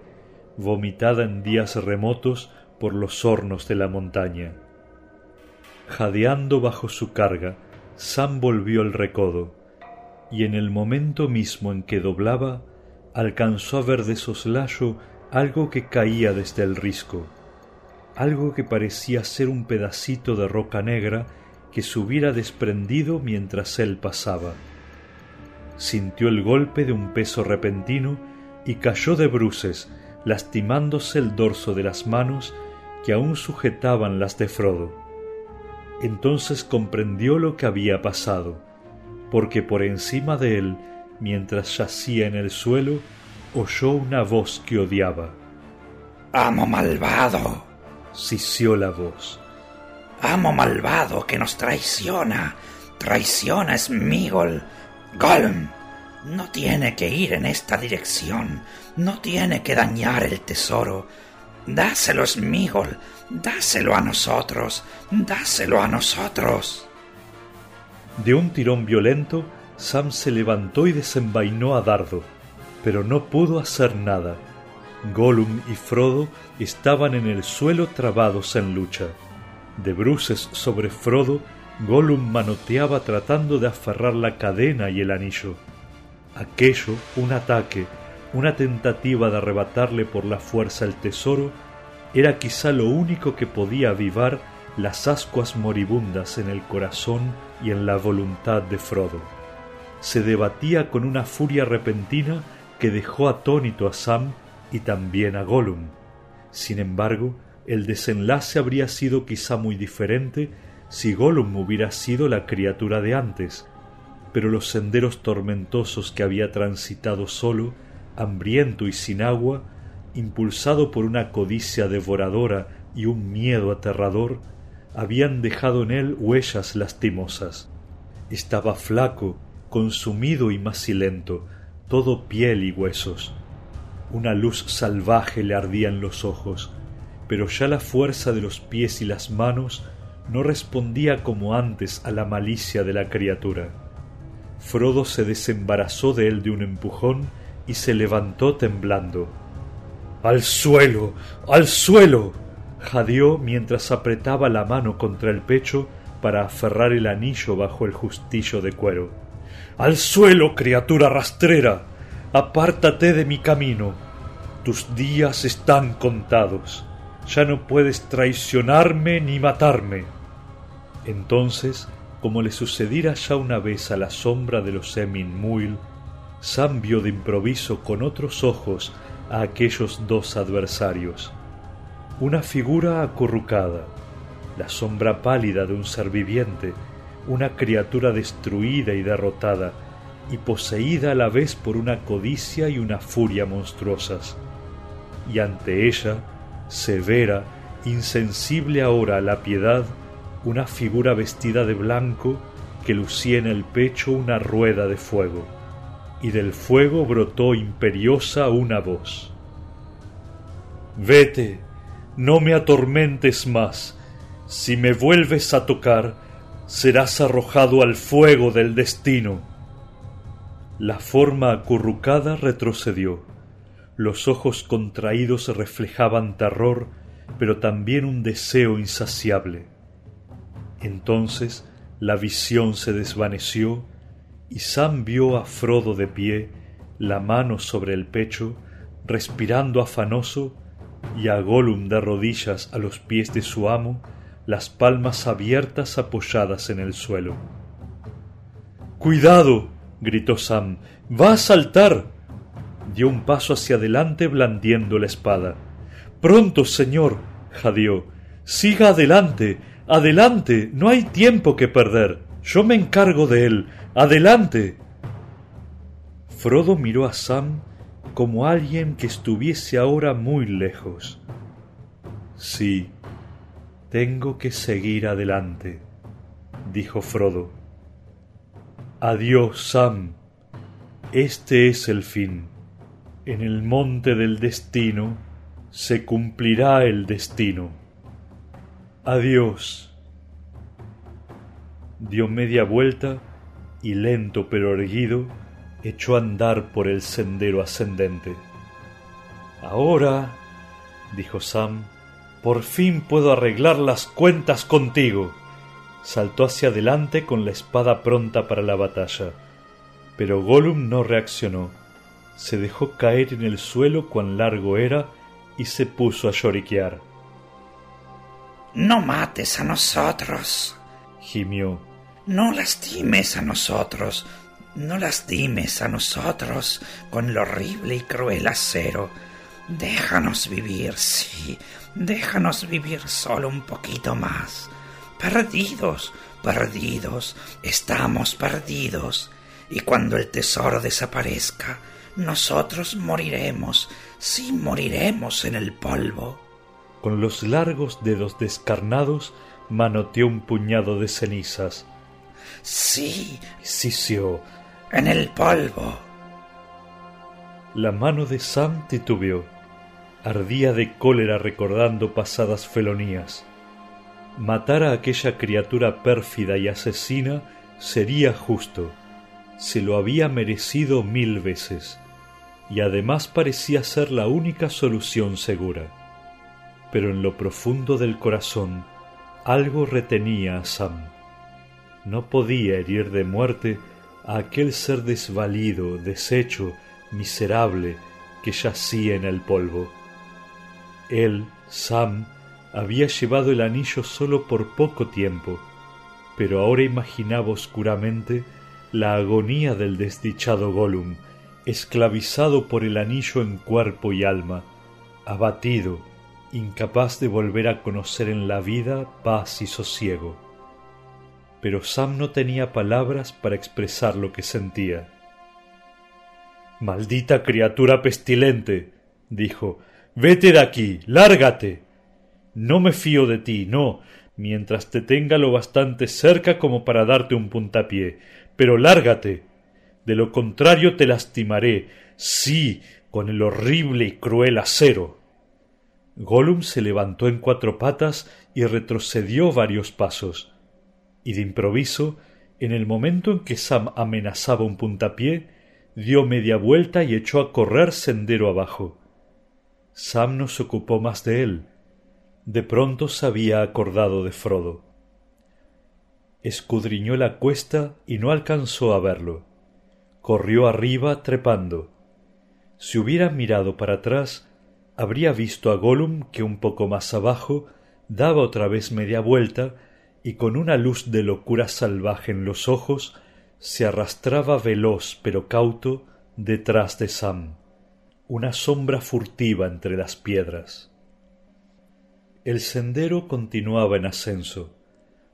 vomitada en días remotos por los hornos de la montaña. Jadeando bajo su carga, Sam volvió el recodo, y en el momento mismo en que doblaba, alcanzó a ver de soslayo algo que caía desde el risco, algo que parecía ser un pedacito de roca negra que se hubiera desprendido mientras él pasaba. Sintió el golpe de un peso repentino y cayó de bruces, lastimándose el dorso de las manos que aún sujetaban las de Frodo. Entonces comprendió lo que había pasado, porque por encima de él mientras yacía en el suelo, oyó una voz que odiaba. Amo malvado. sisió la voz. Amo malvado que nos traiciona. Traiciona Smigol. Gollum. No tiene que ir en esta dirección. No tiene que dañar el tesoro. Dáselo, Smigol. Dáselo a nosotros. Dáselo a nosotros. De un tirón violento, Sam se levantó y desenvainó a Dardo, pero no pudo hacer nada. Gollum y Frodo estaban en el suelo trabados en lucha. De bruces sobre Frodo, Gollum manoteaba tratando de aferrar la cadena y el anillo. Aquello, un ataque, una tentativa de arrebatarle por la fuerza el tesoro, era quizá lo único que podía avivar las ascuas moribundas en el corazón y en la voluntad de Frodo se debatía con una furia repentina que dejó atónito a Sam y también a Gollum. Sin embargo, el desenlace habría sido quizá muy diferente si Gollum hubiera sido la criatura de antes, pero los senderos tormentosos que había transitado solo, hambriento y sin agua, impulsado por una codicia devoradora y un miedo aterrador, habían dejado en él huellas lastimosas. Estaba flaco, consumido y macilento, todo piel y huesos. Una luz salvaje le ardía en los ojos, pero ya la fuerza de los pies y las manos no respondía como antes a la malicia de la criatura. Frodo se desembarazó de él de un empujón y se levantó temblando. ¡Al suelo! ¡Al suelo! jadeó mientras apretaba la mano contra el pecho para aferrar el anillo bajo el justillo de cuero. ¡Al suelo, criatura rastrera! Apártate de mi camino. Tus días están contados. Ya no puedes traicionarme ni matarme. Entonces, como le sucediera ya una vez a la sombra de los Emin Muil, Sam vio de improviso con otros ojos a aquellos dos adversarios. Una figura acurrucada, la sombra pálida de un ser viviente, una criatura destruida y derrotada, y poseída a la vez por una codicia y una furia monstruosas. Y ante ella, severa, insensible ahora a la piedad, una figura vestida de blanco que lucía en el pecho una rueda de fuego, y del fuego brotó imperiosa una voz. Vete, no me atormentes más, si me vuelves a tocar, serás arrojado al fuego del destino. La forma acurrucada retrocedió. Los ojos contraídos reflejaban terror, pero también un deseo insaciable. Entonces la visión se desvaneció y Sam vio a Frodo de pie, la mano sobre el pecho, respirando afanoso, y a Gollum de rodillas a los pies de su amo, las palmas abiertas apoyadas en el suelo. Cuidado. gritó Sam. va a saltar. dio un paso hacia adelante blandiendo la espada. Pronto, señor. jadeó. Siga adelante. Adelante. No hay tiempo que perder. Yo me encargo de él. Adelante. Frodo miró a Sam como alguien que estuviese ahora muy lejos. Sí, tengo que seguir adelante, dijo Frodo. Adiós, Sam. Este es el fin. En el monte del destino se cumplirá el destino. Adiós. Dio media vuelta y lento pero erguido echó a andar por el sendero ascendente. Ahora, dijo Sam, por fin puedo arreglar las cuentas contigo. Saltó hacia adelante con la espada pronta para la batalla. Pero Gollum no reaccionó. Se dejó caer en el suelo cuán largo era y se puso a lloriquear. No mates a nosotros, gimió. No lastimes a nosotros, no lastimes a nosotros con el horrible y cruel acero. Déjanos vivir, sí, déjanos vivir solo un poquito más. Perdidos, perdidos, estamos perdidos. Y cuando el tesoro desaparezca, nosotros moriremos, sí moriremos en el polvo. Con los largos dedos descarnados manoteó un puñado de cenizas. Sí, sisió, en el polvo. La mano de Sam titubeó. Ardía de cólera recordando pasadas felonías. Matar a aquella criatura pérfida y asesina sería justo. Se lo había merecido mil veces. Y además parecía ser la única solución segura. Pero en lo profundo del corazón algo retenía a Sam. No podía herir de muerte a aquel ser desvalido, deshecho, miserable, que yacía en el polvo. Él, Sam, había llevado el anillo solo por poco tiempo, pero ahora imaginaba oscuramente la agonía del desdichado Gollum, esclavizado por el anillo en cuerpo y alma, abatido, incapaz de volver a conocer en la vida paz y sosiego. Pero Sam no tenía palabras para expresar lo que sentía. Maldita criatura pestilente, dijo, vete de aquí, lárgate. No me fío de ti, no, mientras te tenga lo bastante cerca como para darte un puntapié, pero lárgate. De lo contrario te lastimaré, sí, con el horrible y cruel acero. Gollum se levantó en cuatro patas y retrocedió varios pasos, y de improviso, en el momento en que Sam amenazaba un puntapié, dio media vuelta y echó a correr sendero abajo. Sam no se ocupó más de él. De pronto se había acordado de Frodo. Escudriñó la cuesta y no alcanzó a verlo. Corrió arriba trepando. Si hubiera mirado para atrás, habría visto a Gollum que un poco más abajo daba otra vez media vuelta y con una luz de locura salvaje en los ojos se arrastraba veloz pero cauto detrás de Sam, una sombra furtiva entre las piedras. El sendero continuaba en ascenso.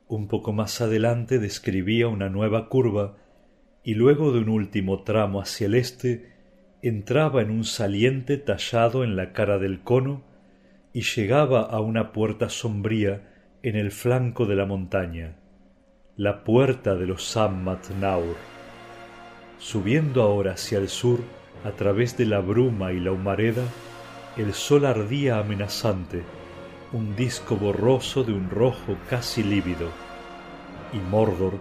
Un poco más adelante describía una nueva curva y luego de un último tramo hacia el este entraba en un saliente tallado en la cara del cono y llegaba a una puerta sombría en el flanco de la montaña, la puerta de los Sammat Naur. Subiendo ahora hacia el sur, a través de la bruma y la humareda, el sol ardía amenazante, un disco borroso de un rojo casi lívido, y Mordor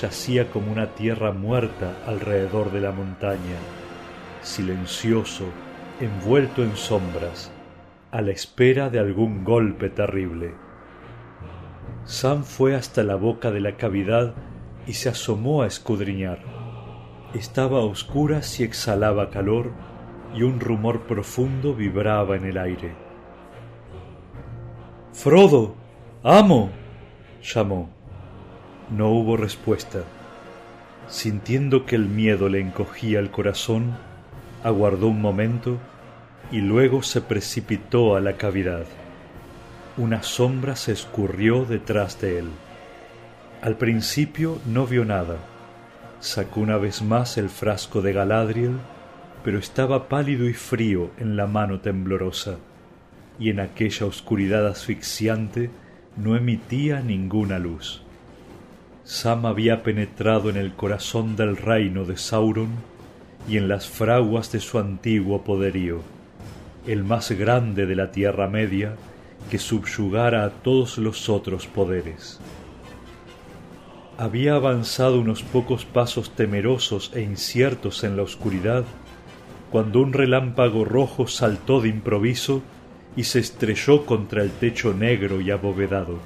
yacía como una tierra muerta alrededor de la montaña, silencioso, envuelto en sombras, a la espera de algún golpe terrible. Sam fue hasta la boca de la cavidad y se asomó a escudriñar. Estaba a oscuras y exhalaba calor, y un rumor profundo vibraba en el aire. Frodo. amo. llamó. No hubo respuesta. Sintiendo que el miedo le encogía el corazón, aguardó un momento y luego se precipitó a la cavidad. Una sombra se escurrió detrás de él. Al principio no vio nada. Sacó una vez más el frasco de Galadriel, pero estaba pálido y frío en la mano temblorosa, y en aquella oscuridad asfixiante no emitía ninguna luz. Sam había penetrado en el corazón del reino de Sauron y en las fraguas de su antiguo poderío, el más grande de la Tierra Media, que subyugara a todos los otros poderes. Había avanzado unos pocos pasos temerosos e inciertos en la oscuridad, cuando un relámpago rojo saltó de improviso y se estrelló contra el techo negro y abovedado.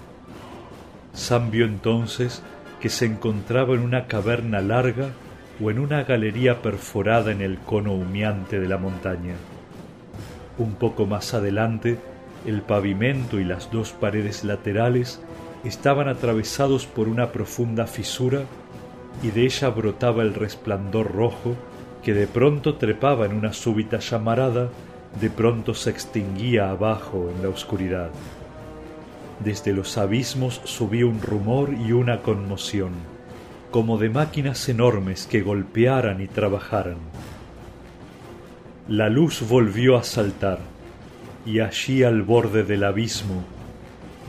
Sam vio entonces que se encontraba en una caverna larga o en una galería perforada en el cono humeante de la montaña. Un poco más adelante, el pavimento y las dos paredes laterales estaban atravesados por una profunda fisura y de ella brotaba el resplandor rojo que de pronto trepaba en una súbita llamarada, de pronto se extinguía abajo en la oscuridad. Desde los abismos subía un rumor y una conmoción como de máquinas enormes que golpearan y trabajaran. La luz volvió a saltar, y allí al borde del abismo,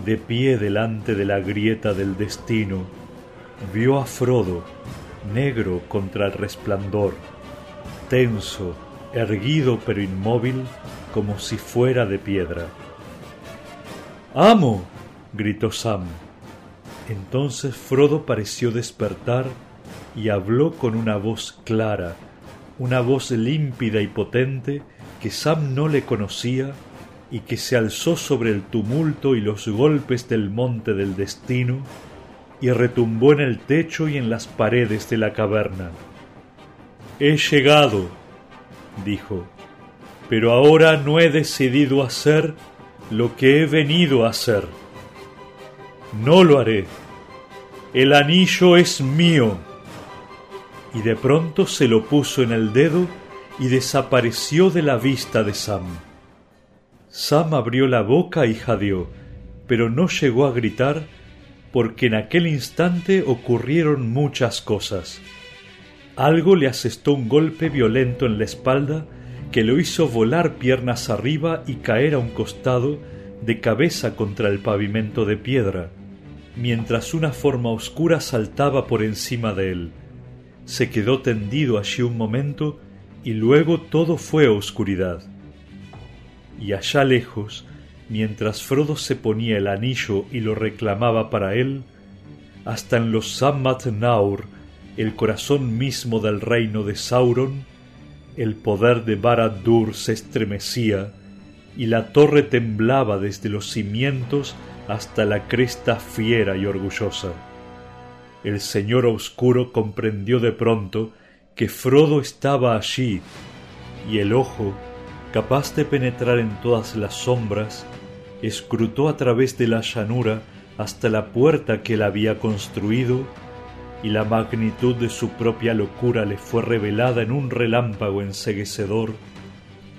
de pie delante de la grieta del destino, vio a Frodo, negro contra el resplandor, tenso, erguido pero inmóvil, como si fuera de piedra. ¡Amo! gritó Sam entonces Frodo pareció despertar y habló con una voz clara, una voz límpida y potente que Sam no le conocía y que se alzó sobre el tumulto y los golpes del monte del destino y retumbó en el techo y en las paredes de la caverna. He llegado, dijo, pero ahora no he decidido hacer lo que he venido a hacer. No lo haré. El anillo es mío. Y de pronto se lo puso en el dedo y desapareció de la vista de Sam. Sam abrió la boca y jadeó, pero no llegó a gritar porque en aquel instante ocurrieron muchas cosas. Algo le asestó un golpe violento en la espalda que lo hizo volar piernas arriba y caer a un costado de cabeza contra el pavimento de piedra, mientras una forma oscura saltaba por encima de él. Se quedó tendido allí un momento y luego todo fue oscuridad. Y allá lejos, mientras Frodo se ponía el anillo y lo reclamaba para él, hasta en los Sammat Naur, el corazón mismo del reino de Sauron, el poder de Barad-dûr se estremecía y la torre temblaba desde los cimientos hasta la cresta fiera y orgullosa. El señor oscuro comprendió de pronto que Frodo estaba allí, y el ojo, capaz de penetrar en todas las sombras, escrutó a través de la llanura hasta la puerta que él había construido, y la magnitud de su propia locura le fue revelada en un relámpago enseguecedor,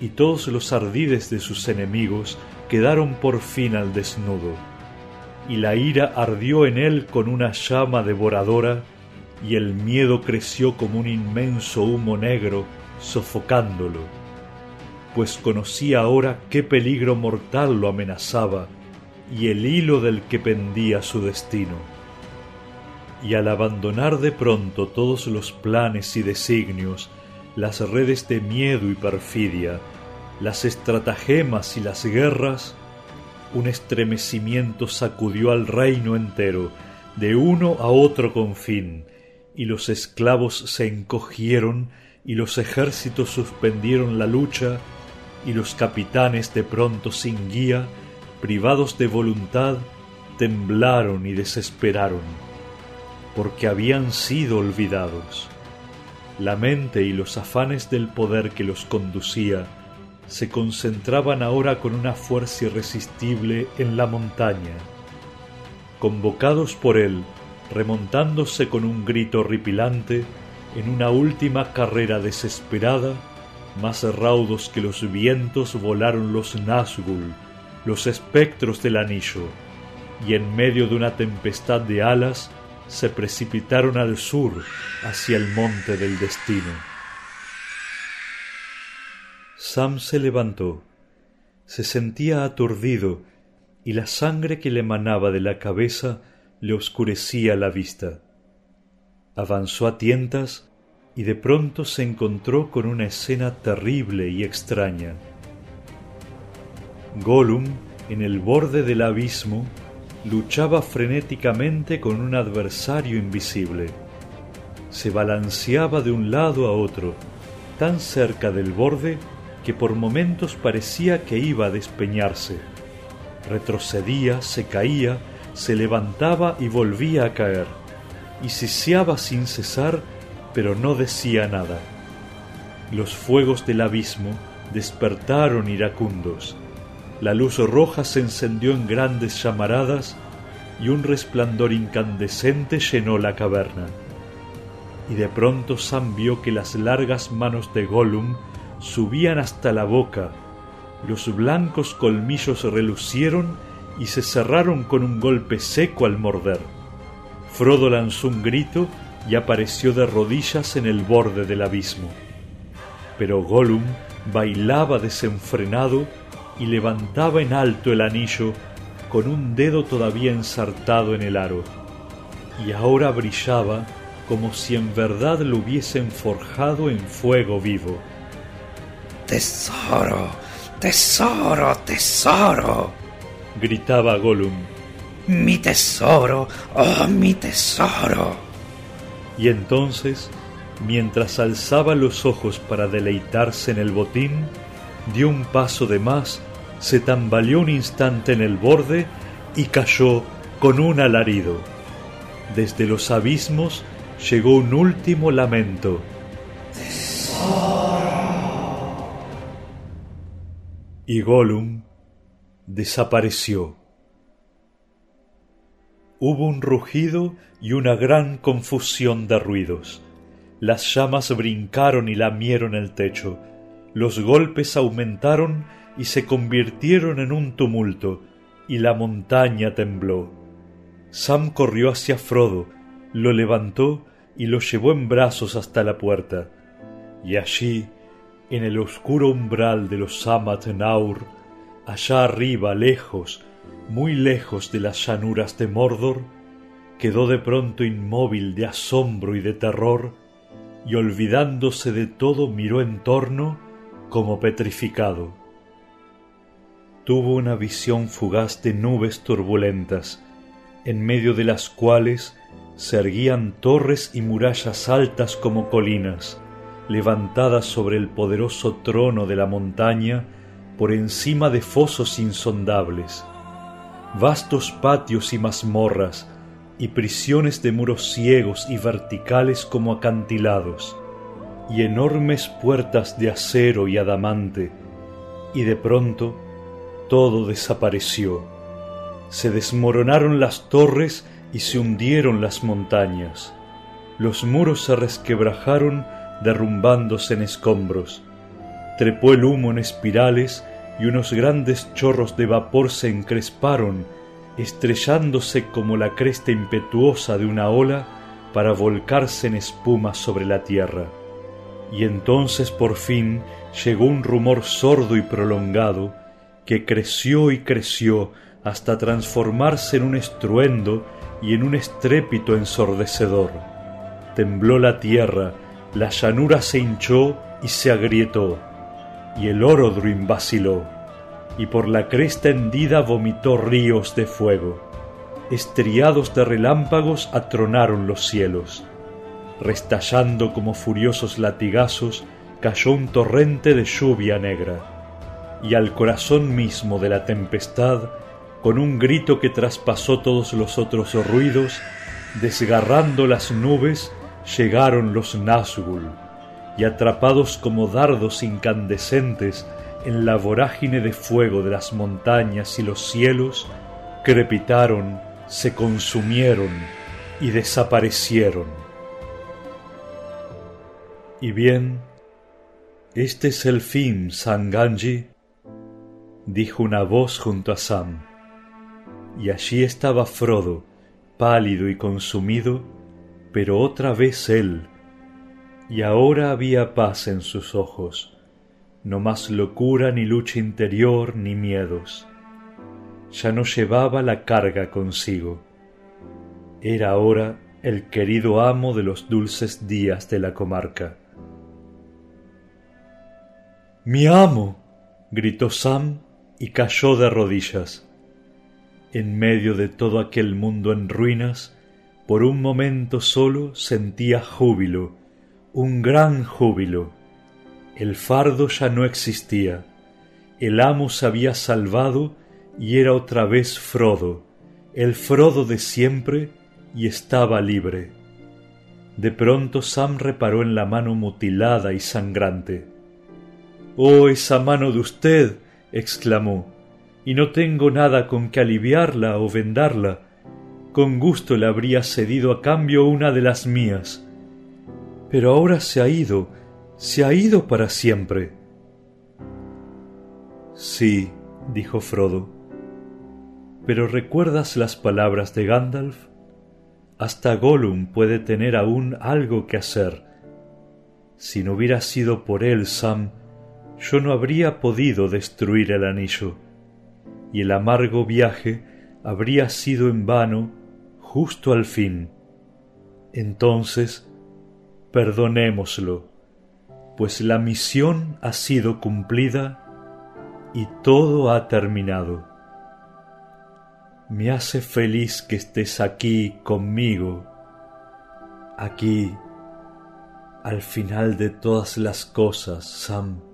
y todos los ardides de sus enemigos quedaron por fin al desnudo, y la ira ardió en él con una llama devoradora, y el miedo creció como un inmenso humo negro, sofocándolo, pues conocía ahora qué peligro mortal lo amenazaba, y el hilo del que pendía su destino. Y al abandonar de pronto todos los planes y designios, las redes de miedo y perfidia, las estratagemas y las guerras, un estremecimiento sacudió al reino entero, de uno a otro confín, y los esclavos se encogieron, y los ejércitos suspendieron la lucha, y los capitanes de pronto sin guía, privados de voluntad, temblaron y desesperaron, porque habían sido olvidados. La mente y los afanes del poder que los conducía se concentraban ahora con una fuerza irresistible en la montaña. Convocados por él, remontándose con un grito horripilante, en una última carrera desesperada, más raudos que los vientos volaron los Nazgûl, los espectros del anillo, y en medio de una tempestad de alas se precipitaron al sur hacia el monte del destino. Sam se levantó, se sentía aturdido y la sangre que le emanaba de la cabeza le oscurecía la vista. Avanzó a tientas y de pronto se encontró con una escena terrible y extraña. Gollum, en el borde del abismo, luchaba frenéticamente con un adversario invisible. Se balanceaba de un lado a otro, tan cerca del borde que por momentos parecía que iba a despeñarse. Retrocedía, se caía, se levantaba y volvía a caer, y siseaba sin cesar, pero no decía nada. Los fuegos del abismo despertaron iracundos la luz roja se encendió en grandes llamaradas y un resplandor incandescente llenó la caverna. Y de pronto Sam vio que las largas manos de Gollum subían hasta la boca, los blancos colmillos relucieron y se cerraron con un golpe seco al morder. Frodo lanzó un grito y apareció de rodillas en el borde del abismo. Pero Gollum bailaba desenfrenado y levantaba en alto el anillo con un dedo todavía ensartado en el aro, y ahora brillaba como si en verdad lo hubiesen forjado en fuego vivo. Tesoro, tesoro, tesoro, gritaba Gollum. Mi tesoro, oh mi tesoro. Y entonces, mientras alzaba los ojos para deleitarse en el botín, dio un paso de más se tambaleó un instante en el borde y cayó con un alarido. Desde los abismos llegó un último lamento. Y Gollum desapareció. Hubo un rugido y una gran confusión de ruidos. Las llamas brincaron y lamieron el techo Los golpes aumentaron y se convirtieron en un tumulto, y la montaña tembló. Sam corrió hacia Frodo, lo levantó y lo llevó en brazos hasta la puerta. Y allí, en el oscuro umbral de los Amat Naur, allá arriba, lejos, muy lejos de las llanuras de Mordor, quedó de pronto inmóvil de asombro y de terror, y olvidándose de todo miró en torno como petrificado. Tuvo una visión fugaz de nubes turbulentas, en medio de las cuales se erguían torres y murallas altas como colinas, levantadas sobre el poderoso trono de la montaña por encima de fosos insondables, vastos patios y mazmorras, y prisiones de muros ciegos y verticales como acantilados, y enormes puertas de acero y adamante, y de pronto todo desapareció. Se desmoronaron las torres y se hundieron las montañas. Los muros se resquebrajaron derrumbándose en escombros. Trepó el humo en espirales y unos grandes chorros de vapor se encresparon, estrellándose como la cresta impetuosa de una ola para volcarse en espuma sobre la tierra. Y entonces por fin llegó un rumor sordo y prolongado que creció y creció hasta transformarse en un estruendo y en un estrépito ensordecedor. Tembló la tierra, la llanura se hinchó y se agrietó, y el orodruin vaciló, y por la cresta hendida vomitó ríos de fuego. Estriados de relámpagos atronaron los cielos. Restallando como furiosos latigazos, cayó un torrente de lluvia negra, y al corazón mismo de la tempestad, con un grito que traspasó todos los otros ruidos, desgarrando las nubes, llegaron los Nazgûl, y atrapados como dardos incandescentes en la vorágine de fuego de las montañas y los cielos, crepitaron, se consumieron y desaparecieron. Y bien, este es el fin, Sanganji, dijo una voz junto a Sam, y allí estaba Frodo, pálido y consumido, pero otra vez él, y ahora había paz en sus ojos, no más locura ni lucha interior ni miedos. Ya no llevaba la carga consigo. Era ahora el querido amo de los dulces días de la comarca. Mi amo. gritó Sam y cayó de rodillas. En medio de todo aquel mundo en ruinas, por un momento solo sentía júbilo, un gran júbilo. El fardo ya no existía, el amo se había salvado y era otra vez Frodo, el Frodo de siempre, y estaba libre. De pronto Sam reparó en la mano mutilada y sangrante. Oh, esa mano de usted. exclamó, y no tengo nada con que aliviarla o vendarla con gusto le habría cedido a cambio una de las mías. Pero ahora se ha ido, se ha ido para siempre. Sí, dijo Frodo. Pero ¿recuerdas las palabras de Gandalf? Hasta Gollum puede tener aún algo que hacer. Si no hubiera sido por él, Sam, yo no habría podido destruir el anillo, y el amargo viaje habría sido en vano justo al fin. Entonces, perdonémoslo, pues la misión ha sido cumplida y todo ha terminado. Me hace feliz que estés aquí conmigo, aquí, al final de todas las cosas, Sam.